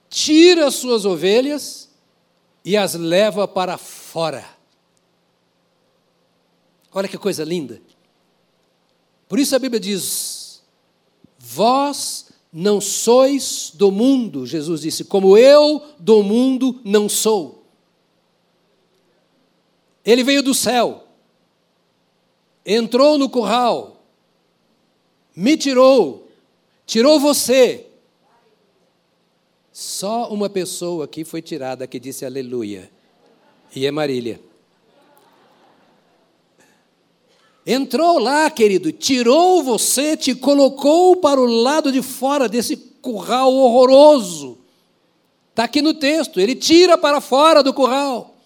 A: tira as suas ovelhas e as leva para fora. Olha que coisa linda. Por isso a Bíblia diz: Vós não sois do mundo, Jesus disse, como eu do mundo não sou. Ele veio do céu, entrou no curral, me tirou, tirou você. Só uma pessoa aqui foi tirada que disse aleluia, e é Marília. Entrou lá, querido, tirou você, te colocou para o lado de fora desse curral horroroso. Está aqui no texto, ele tira para fora do curral.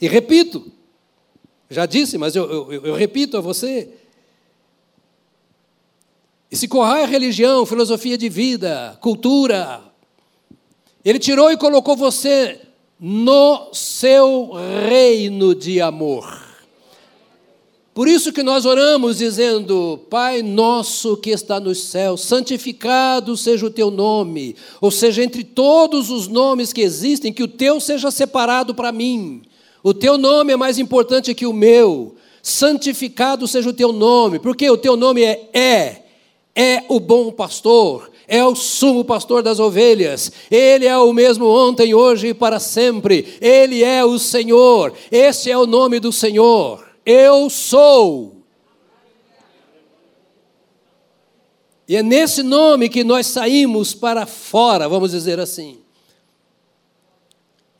A: E repito, já disse, mas eu, eu, eu repito a você. Esse curral é religião, filosofia de vida, cultura. Ele tirou e colocou você no seu reino de amor. Por isso que nós oramos dizendo: Pai nosso que está nos céus, santificado seja o teu nome. Ou seja, entre todos os nomes que existem, que o teu seja separado para mim. O teu nome é mais importante que o meu. Santificado seja o teu nome, porque o teu nome é É, é o bom pastor, é o sumo pastor das ovelhas. Ele é o mesmo ontem, hoje e para sempre. Ele é o Senhor. Esse é o nome do Senhor. Eu sou. E é nesse nome que nós saímos para fora, vamos dizer assim.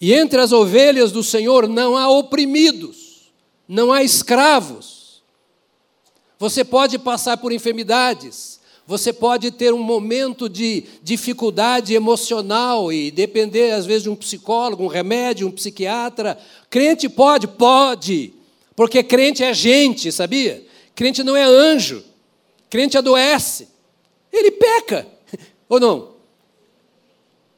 A: E entre as ovelhas do Senhor não há oprimidos, não há escravos. Você pode passar por enfermidades, você pode ter um momento de dificuldade emocional e depender, às vezes, de um psicólogo, um remédio, um psiquiatra. Crente pode? Pode. Porque crente é gente, sabia? Crente não é anjo. Crente adoece. Ele peca. [laughs] Ou não?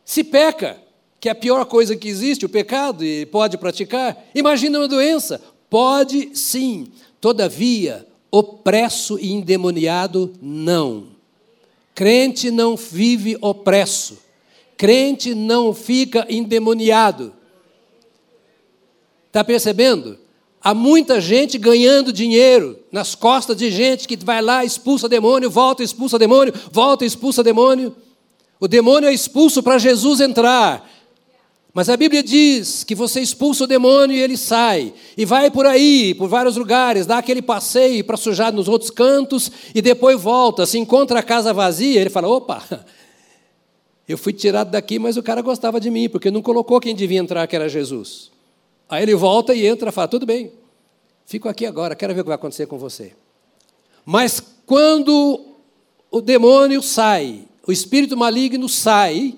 A: Se peca, que é a pior coisa que existe, o pecado, e pode praticar, imagina uma doença. Pode sim. Todavia, opresso e endemoniado, não. Crente não vive opresso. Crente não fica endemoniado. Está percebendo? Há muita gente ganhando dinheiro nas costas de gente que vai lá, expulsa demônio, volta, expulsa demônio, volta, expulsa demônio. O demônio é expulso para Jesus entrar. Mas a Bíblia diz que você expulsa o demônio e ele sai. E vai por aí, por vários lugares, dá aquele passeio para sujar nos outros cantos e depois volta. Se encontra a casa vazia, ele fala: opa, [laughs] eu fui tirado daqui, mas o cara gostava de mim, porque não colocou quem devia entrar, que era Jesus. Aí ele volta e entra e fala: tudo bem, fico aqui agora, quero ver o que vai acontecer com você. Mas quando o demônio sai, o espírito maligno sai,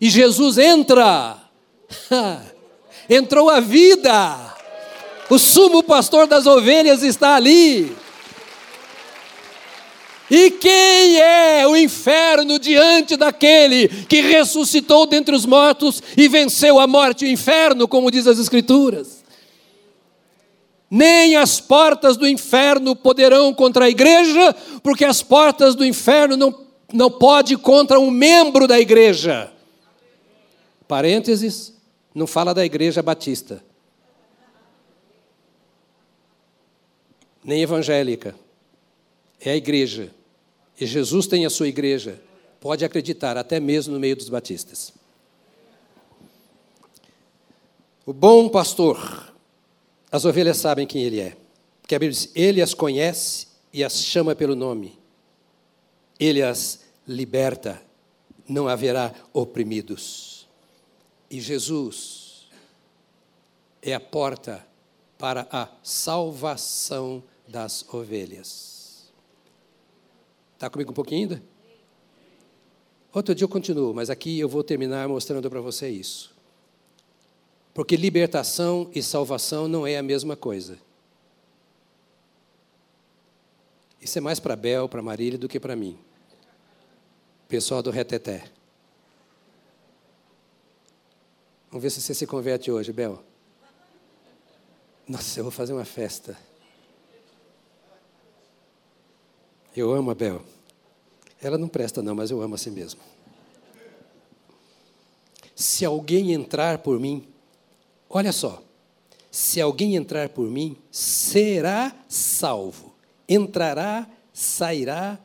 A: e Jesus entra, [laughs] Entrou a vida. O sumo pastor das ovelhas está ali. E quem é o inferno diante daquele que ressuscitou dentre os mortos e venceu a morte e o inferno, como diz as Escrituras? Nem as portas do inferno poderão contra a igreja, porque as portas do inferno não, não pode contra um membro da igreja. Parênteses, não fala da igreja batista, nem evangélica. É a igreja. E Jesus tem a sua igreja. Pode acreditar, até mesmo no meio dos batistas. O bom pastor, as ovelhas sabem quem ele é. Porque a Bíblia diz: Ele as conhece e as chama pelo nome. Ele as liberta, não haverá oprimidos. E Jesus é a porta para a salvação das ovelhas. Está comigo um pouquinho ainda? Outro dia eu continuo, mas aqui eu vou terminar mostrando para você isso. Porque libertação e salvação não é a mesma coisa. Isso é mais para Bel, para Marília do que para mim. Pessoal do Reteté. Vamos ver se você se converte hoje, Bel. Nossa, eu vou fazer uma festa. Eu amo a Bel. Ela não presta, não, mas eu amo a si mesmo. Se alguém entrar por mim, olha só, se alguém entrar por mim, será salvo. Entrará, sairá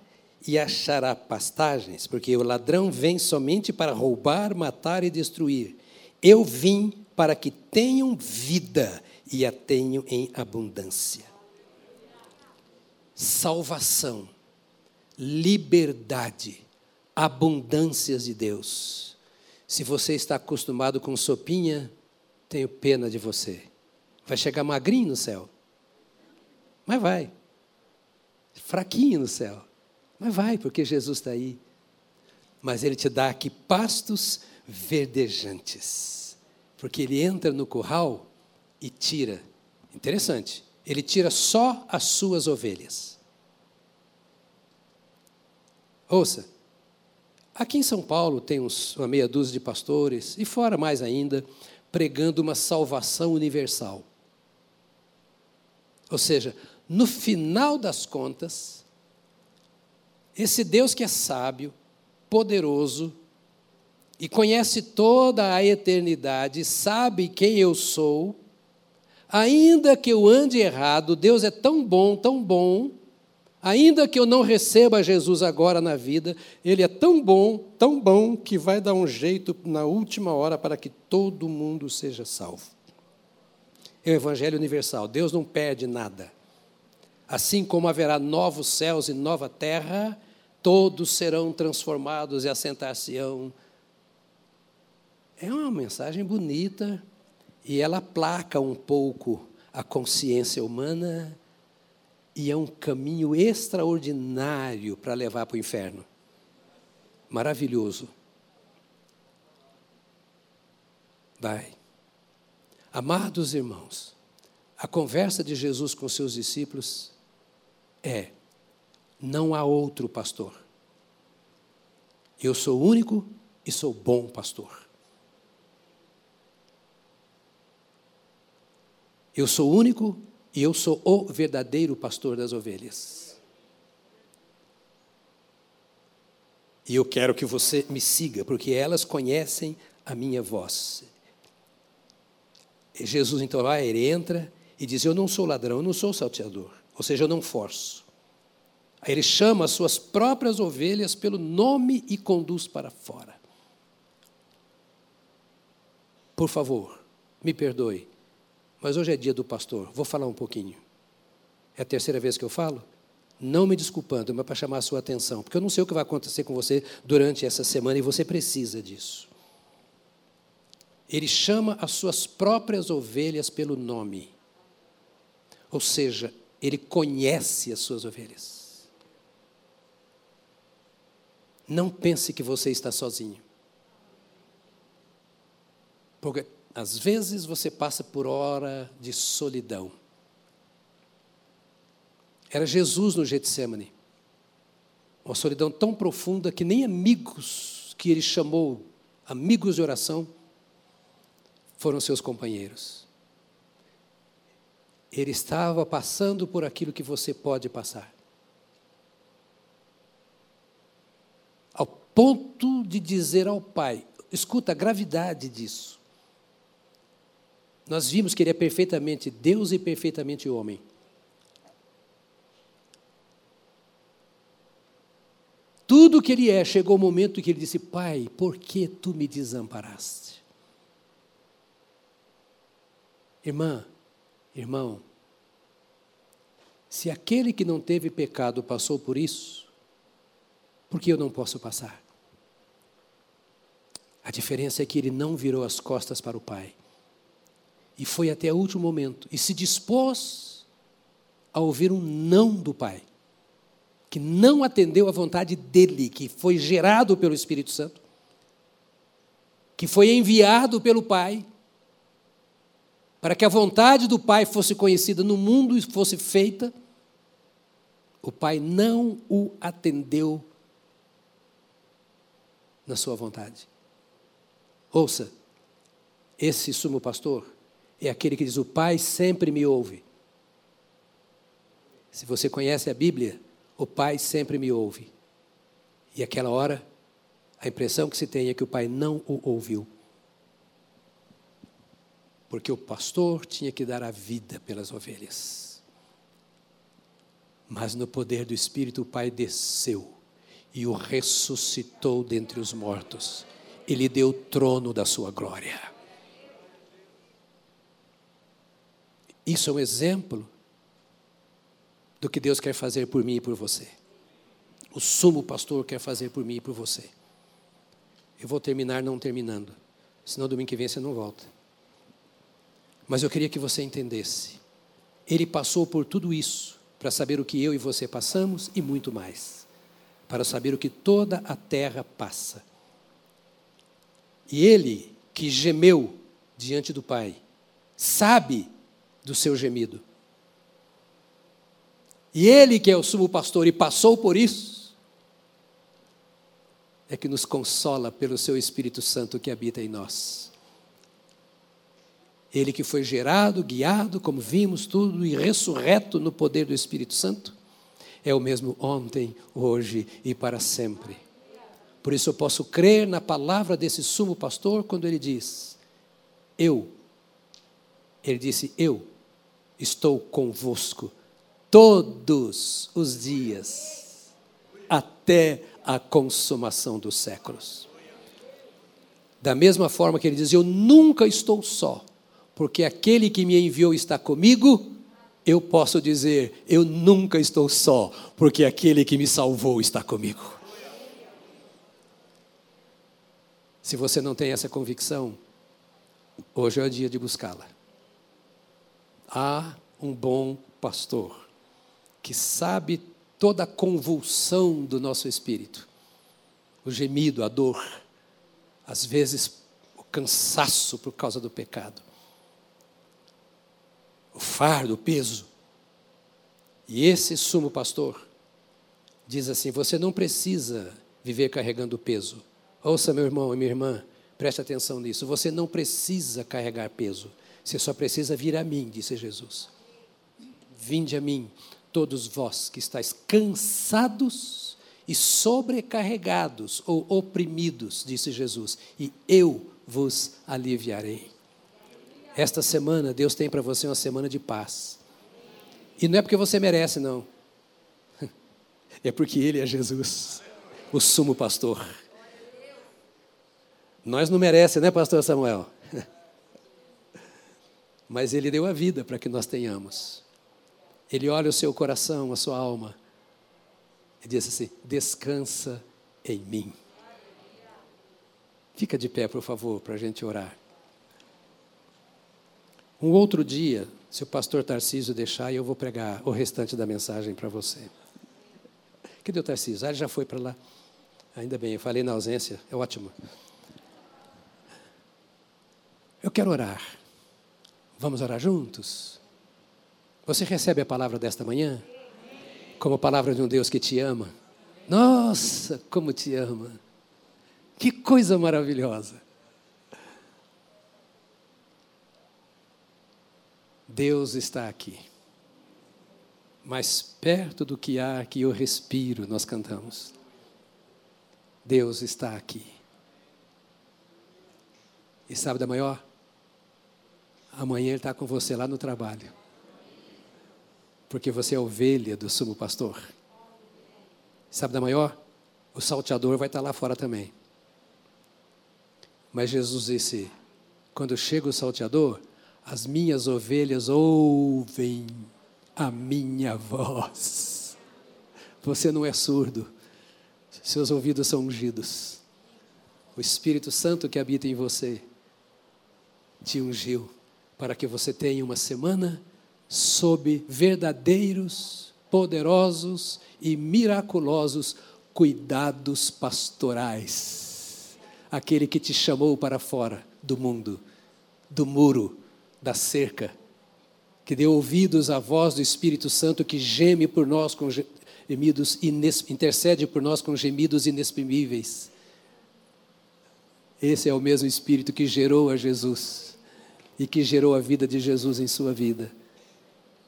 A: e achará pastagens, porque o ladrão vem somente para roubar, matar e destruir. Eu vim para que tenham vida e a tenham em abundância. Salvação, liberdade, abundâncias de Deus. Se você está acostumado com sopinha, tenho pena de você. Vai chegar magrinho no céu. Mas vai. Fraquinho no céu. Mas vai, porque Jesus está aí. Mas Ele te dá aqui pastos verdejantes. Porque ele entra no curral e tira. Interessante. Ele tira só as suas ovelhas. Ouça, aqui em São Paulo tem uns, uma meia dúzia de pastores, e fora mais ainda, pregando uma salvação universal. Ou seja, no final das contas, esse Deus que é sábio, poderoso, e conhece toda a eternidade, sabe quem eu sou, ainda que eu ande errado, Deus é tão bom, tão bom, ainda que eu não receba Jesus agora na vida, Ele é tão bom, tão bom, que vai dar um jeito na última hora para que todo mundo seja salvo. É o Evangelho universal, Deus não perde nada. Assim como haverá novos céus e nova terra, todos serão transformados e assentar-se-ão é uma mensagem bonita e ela placa um pouco a consciência humana e é um caminho extraordinário para levar para o inferno. Maravilhoso. Vai. Amados irmãos, a conversa de Jesus com seus discípulos é: não há outro pastor. Eu sou único e sou bom pastor. Eu sou único e eu sou o verdadeiro pastor das ovelhas. E eu quero que você me siga, porque elas conhecem a minha voz. E Jesus então vai, ele entra e diz: Eu não sou ladrão, eu não sou salteador. Ou seja, eu não forço. Aí ele chama as suas próprias ovelhas pelo nome e conduz para fora. Por favor, me perdoe, mas hoje é dia do pastor, vou falar um pouquinho. É a terceira vez que eu falo? Não me desculpando, mas para chamar a sua atenção, porque eu não sei o que vai acontecer com você durante essa semana e você precisa disso. Ele chama as suas próprias ovelhas pelo nome. Ou seja, ele conhece as suas ovelhas. Não pense que você está sozinho. Porque às vezes você passa por hora de solidão. Era Jesus no Getsemane. Uma solidão tão profunda que nem amigos que ele chamou, amigos de oração, foram seus companheiros. Ele estava passando por aquilo que você pode passar. Ao ponto de dizer ao Pai: escuta a gravidade disso. Nós vimos que ele é perfeitamente Deus e perfeitamente homem. Tudo que ele é, chegou o momento que ele disse: Pai, por que tu me desamparaste? Irmã, irmão, se aquele que não teve pecado passou por isso, por que eu não posso passar? A diferença é que ele não virou as costas para o Pai. E foi até o último momento. E se dispôs a ouvir um não do Pai. Que não atendeu à vontade dele, que foi gerado pelo Espírito Santo. Que foi enviado pelo Pai para que a vontade do Pai fosse conhecida no mundo e fosse feita, o Pai não o atendeu na sua vontade. Ouça, esse sumo pastor é aquele que diz: O Pai sempre me ouve. Se você conhece a Bíblia, o Pai sempre me ouve. E aquela hora, a impressão que se tem é que o Pai não o ouviu porque o pastor tinha que dar a vida pelas ovelhas. Mas no poder do Espírito, o Pai desceu e o ressuscitou dentre os mortos. Ele deu o trono da sua glória. Isso é um exemplo do que Deus quer fazer por mim e por você. O sumo pastor quer fazer por mim e por você. Eu vou terminar não terminando, senão domingo que vem você não volta. Mas eu queria que você entendesse. Ele passou por tudo isso para saber o que eu e você passamos e muito mais. Para saber o que toda a terra passa. E ele, que gemeu diante do Pai, sabe do seu gemido. E ele, que é o sumo pastor e passou por isso, é que nos consola pelo seu Espírito Santo que habita em nós. Ele que foi gerado, guiado, como vimos tudo, e ressurreto no poder do Espírito Santo, é o mesmo ontem, hoje e para sempre. Por isso eu posso crer na palavra desse sumo pastor quando ele diz: Eu, ele disse: Eu estou convosco todos os dias, até a consumação dos séculos. Da mesma forma que ele diz: Eu nunca estou só porque aquele que me enviou está comigo, eu posso dizer: eu nunca estou só, porque aquele que me salvou está comigo. Se você não tem essa convicção, hoje é o dia de buscá-la. Há um bom pastor que sabe toda a convulsão do nosso espírito, o gemido, a dor, às vezes o cansaço por causa do pecado o fardo, o peso. E esse sumo pastor diz assim: você não precisa viver carregando peso. Ouça, meu irmão e minha irmã, preste atenção nisso. Você não precisa carregar peso. Você só precisa vir a mim, disse Jesus. Vinde a mim, todos vós que estáis cansados e sobrecarregados ou oprimidos, disse Jesus, e eu vos aliviarei. Esta semana, Deus tem para você uma semana de paz. E não é porque você merece, não. [laughs] É porque Ele é Jesus, o sumo pastor. Nós não merecemos, né, pastor Samuel? Mas Ele deu a vida para que nós tenhamos. Ele olha o seu coração, a sua alma, e diz assim: descansa em mim. Fica de pé, por favor, para a gente orar. Um outro dia, se o pastor Tarcísio deixar, eu vou pregar o restante da mensagem para você. Cadê o Tarcísio? Ah, ele já foi para lá. Ainda bem, eu falei na ausência, é ótimo. Eu quero orar. Vamos orar juntos? Você recebe a palavra desta manhã? Como palavra de um Deus que te ama? Nossa, como te ama! Que coisa maravilhosa! Deus está aqui. Mais perto do que há que eu respiro, nós cantamos. Deus está aqui. E sabe da maior? Amanhã Ele está com você lá no trabalho. Porque você é ovelha do sumo pastor. Sabe da maior? O salteador vai estar lá fora também. Mas Jesus disse: quando chega o salteador, as minhas ovelhas ouvem a minha voz. Você não é surdo, seus ouvidos são ungidos. O Espírito Santo que habita em você te ungiu para que você tenha uma semana sob verdadeiros, poderosos e miraculosos cuidados pastorais. Aquele que te chamou para fora do mundo, do muro, da cerca, que deu ouvidos à voz do Espírito Santo que geme por nós com gemidos, intercede por nós com gemidos inexprimíveis. Esse é o mesmo Espírito que gerou a Jesus e que gerou a vida de Jesus em sua vida.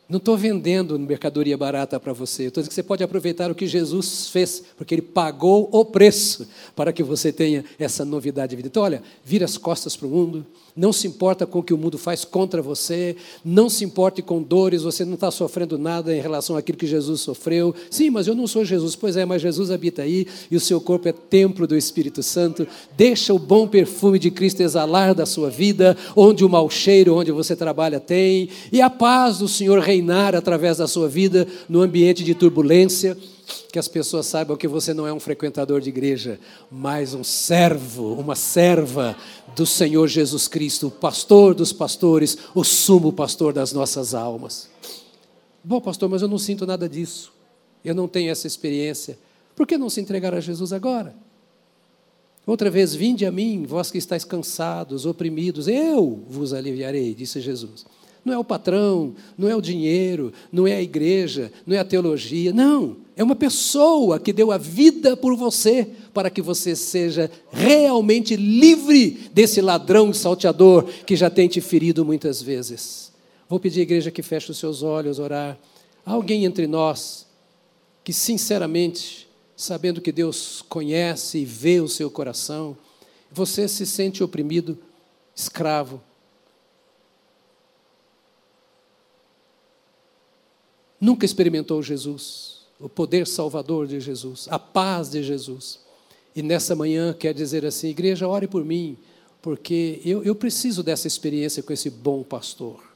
A: Não estou vendendo mercadoria barata para você. Estou dizendo que você pode aproveitar o que Jesus fez, porque Ele pagou o preço para que você tenha essa novidade de vida. Então, olha, vira as costas para o mundo, não se importa com o que o mundo faz contra você, não se importe com dores, você não está sofrendo nada em relação àquilo que Jesus sofreu. Sim, mas eu não sou Jesus. Pois é, mas Jesus habita aí e o seu corpo é templo do Espírito Santo. Deixa o bom perfume de Cristo exalar da sua vida, onde o mau cheiro, onde você trabalha, tem, e a paz do Senhor reinar através da sua vida no ambiente de turbulência, que as pessoas saibam que você não é um frequentador de igreja, mas um servo, uma serva do Senhor Jesus Cristo, o pastor dos pastores, o sumo pastor das nossas almas. Bom, pastor, mas eu não sinto nada disso. Eu não tenho essa experiência. Por que não se entregar a Jesus agora? Outra vez, vinde a mim, vós que estáis cansados, oprimidos, eu vos aliviarei, disse Jesus. Não é o patrão, não é o dinheiro, não é a igreja, não é a teologia. Não, é uma pessoa que deu a vida por você, para que você seja realmente livre desse ladrão salteador que já tem te ferido muitas vezes. Vou pedir à igreja que feche os seus olhos, orar. Há alguém entre nós que, sinceramente, sabendo que Deus conhece e vê o seu coração, você se sente oprimido, escravo, nunca experimentou Jesus, o poder salvador de Jesus, a paz de Jesus. E nessa manhã quer dizer assim: igreja, ore por mim, porque eu, eu preciso dessa experiência com esse bom pastor.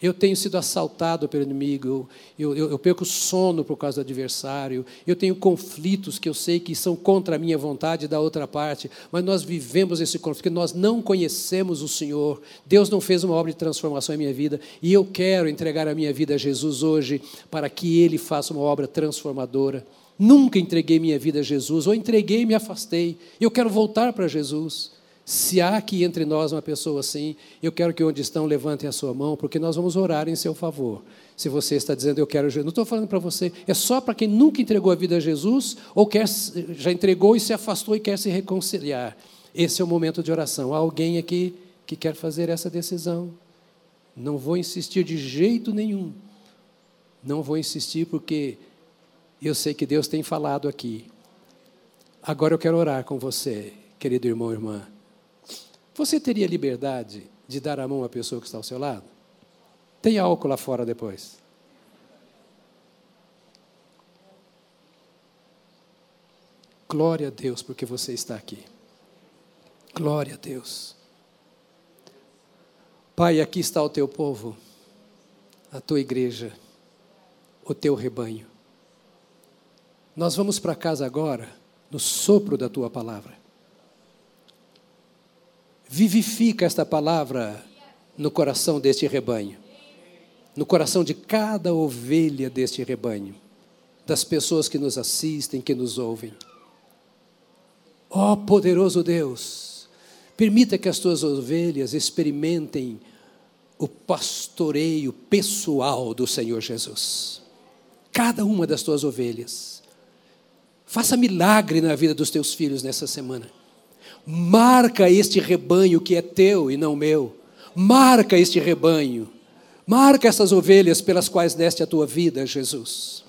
A: Eu tenho sido assaltado pelo inimigo, eu, eu, eu, perco sono por causa do adversário, eu tenho conflitos que eu sei que são contra a minha vontade da outra parte, mas nós vivemos esse conflito, porque nós não conhecemos o Senhor. Deus não fez uma obra de transformação em minha vida, e eu quero entregar a minha vida a Jesus hoje, para que Ele faça uma obra transformadora. Nunca entreguei minha vida a Jesus, ou entreguei e me afastei. Eu quero voltar para Jesus. Se há aqui entre nós uma pessoa assim, eu quero que onde estão levantem a sua mão, porque nós vamos orar em seu favor. Se você está dizendo eu quero Jesus, não estou falando para você, é só para quem nunca entregou a vida a Jesus ou quer, já entregou e se afastou e quer se reconciliar. Esse é o momento de oração. Há alguém aqui que quer fazer essa decisão? Não vou insistir de jeito nenhum. Não vou insistir porque eu sei que Deus tem falado aqui. Agora eu quero orar com você, querido irmão e irmã. Você teria liberdade de dar a mão à pessoa que está ao seu lado? Tem álcool lá fora depois. Glória a Deus porque você está aqui. Glória a Deus. Pai, aqui está o teu povo, a tua igreja, o teu rebanho. Nós vamos para casa agora, no sopro da tua palavra. Vivifica esta palavra no coração deste rebanho, no coração de cada ovelha deste rebanho, das pessoas que nos assistem, que nos ouvem. Ó oh, poderoso Deus, permita que as tuas ovelhas experimentem o pastoreio pessoal do Senhor Jesus. Cada uma das tuas ovelhas. Faça milagre na vida dos teus filhos nessa semana. Marca este rebanho que é teu e não meu. Marca este rebanho. Marca essas ovelhas pelas quais deste a tua vida, Jesus.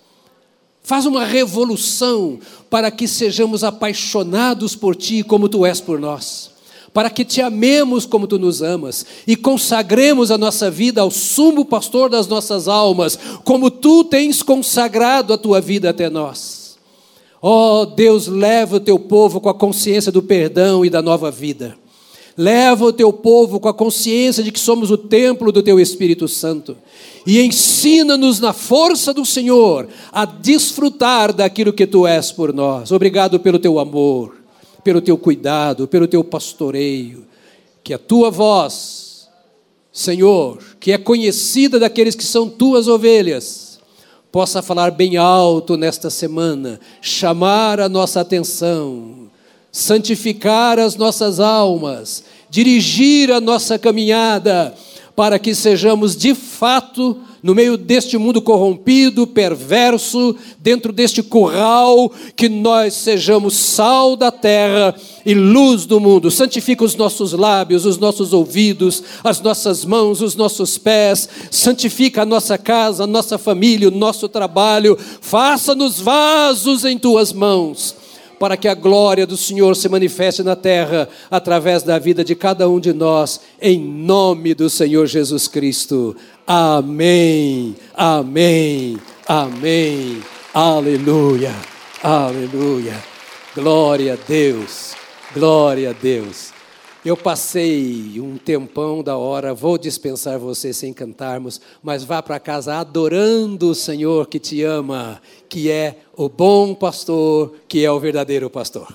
A: Faz uma revolução para que sejamos apaixonados por Ti como Tu és por nós. Para que te amemos como Tu nos amas e consagremos a nossa vida ao sumo pastor das nossas almas, como Tu tens consagrado a Tua vida até nós. Ó oh, Deus, leva o Teu povo com a consciência do perdão e da nova vida. Leva o teu povo com a consciência de que somos o templo do teu Espírito Santo. E ensina-nos na força do Senhor a desfrutar daquilo que tu és por nós. Obrigado pelo teu amor, pelo teu cuidado, pelo teu pastoreio. Que a tua voz, Senhor, que é conhecida daqueles que são tuas ovelhas, possa falar bem alto nesta semana, chamar a nossa atenção santificar as nossas almas, dirigir a nossa caminhada, para que sejamos de fato, no meio deste mundo corrompido, perverso, dentro deste curral, que nós sejamos sal da terra e luz do mundo. Santifica os nossos lábios, os nossos ouvidos, as nossas mãos, os nossos pés. Santifica a nossa casa, a nossa família, o nosso trabalho. Faça-nos vasos em tuas mãos para que a glória do Senhor se manifeste na terra através da vida de cada um de nós, em nome do Senhor Jesus Cristo. Amém, amém, amém. Aleluia, aleluia. Glória a Deus, glória a Deus. Eu passei um tempão da hora, vou dispensar você sem cantarmos, mas vá para casa adorando o Senhor que te ama, que é o bom pastor, que é o verdadeiro pastor.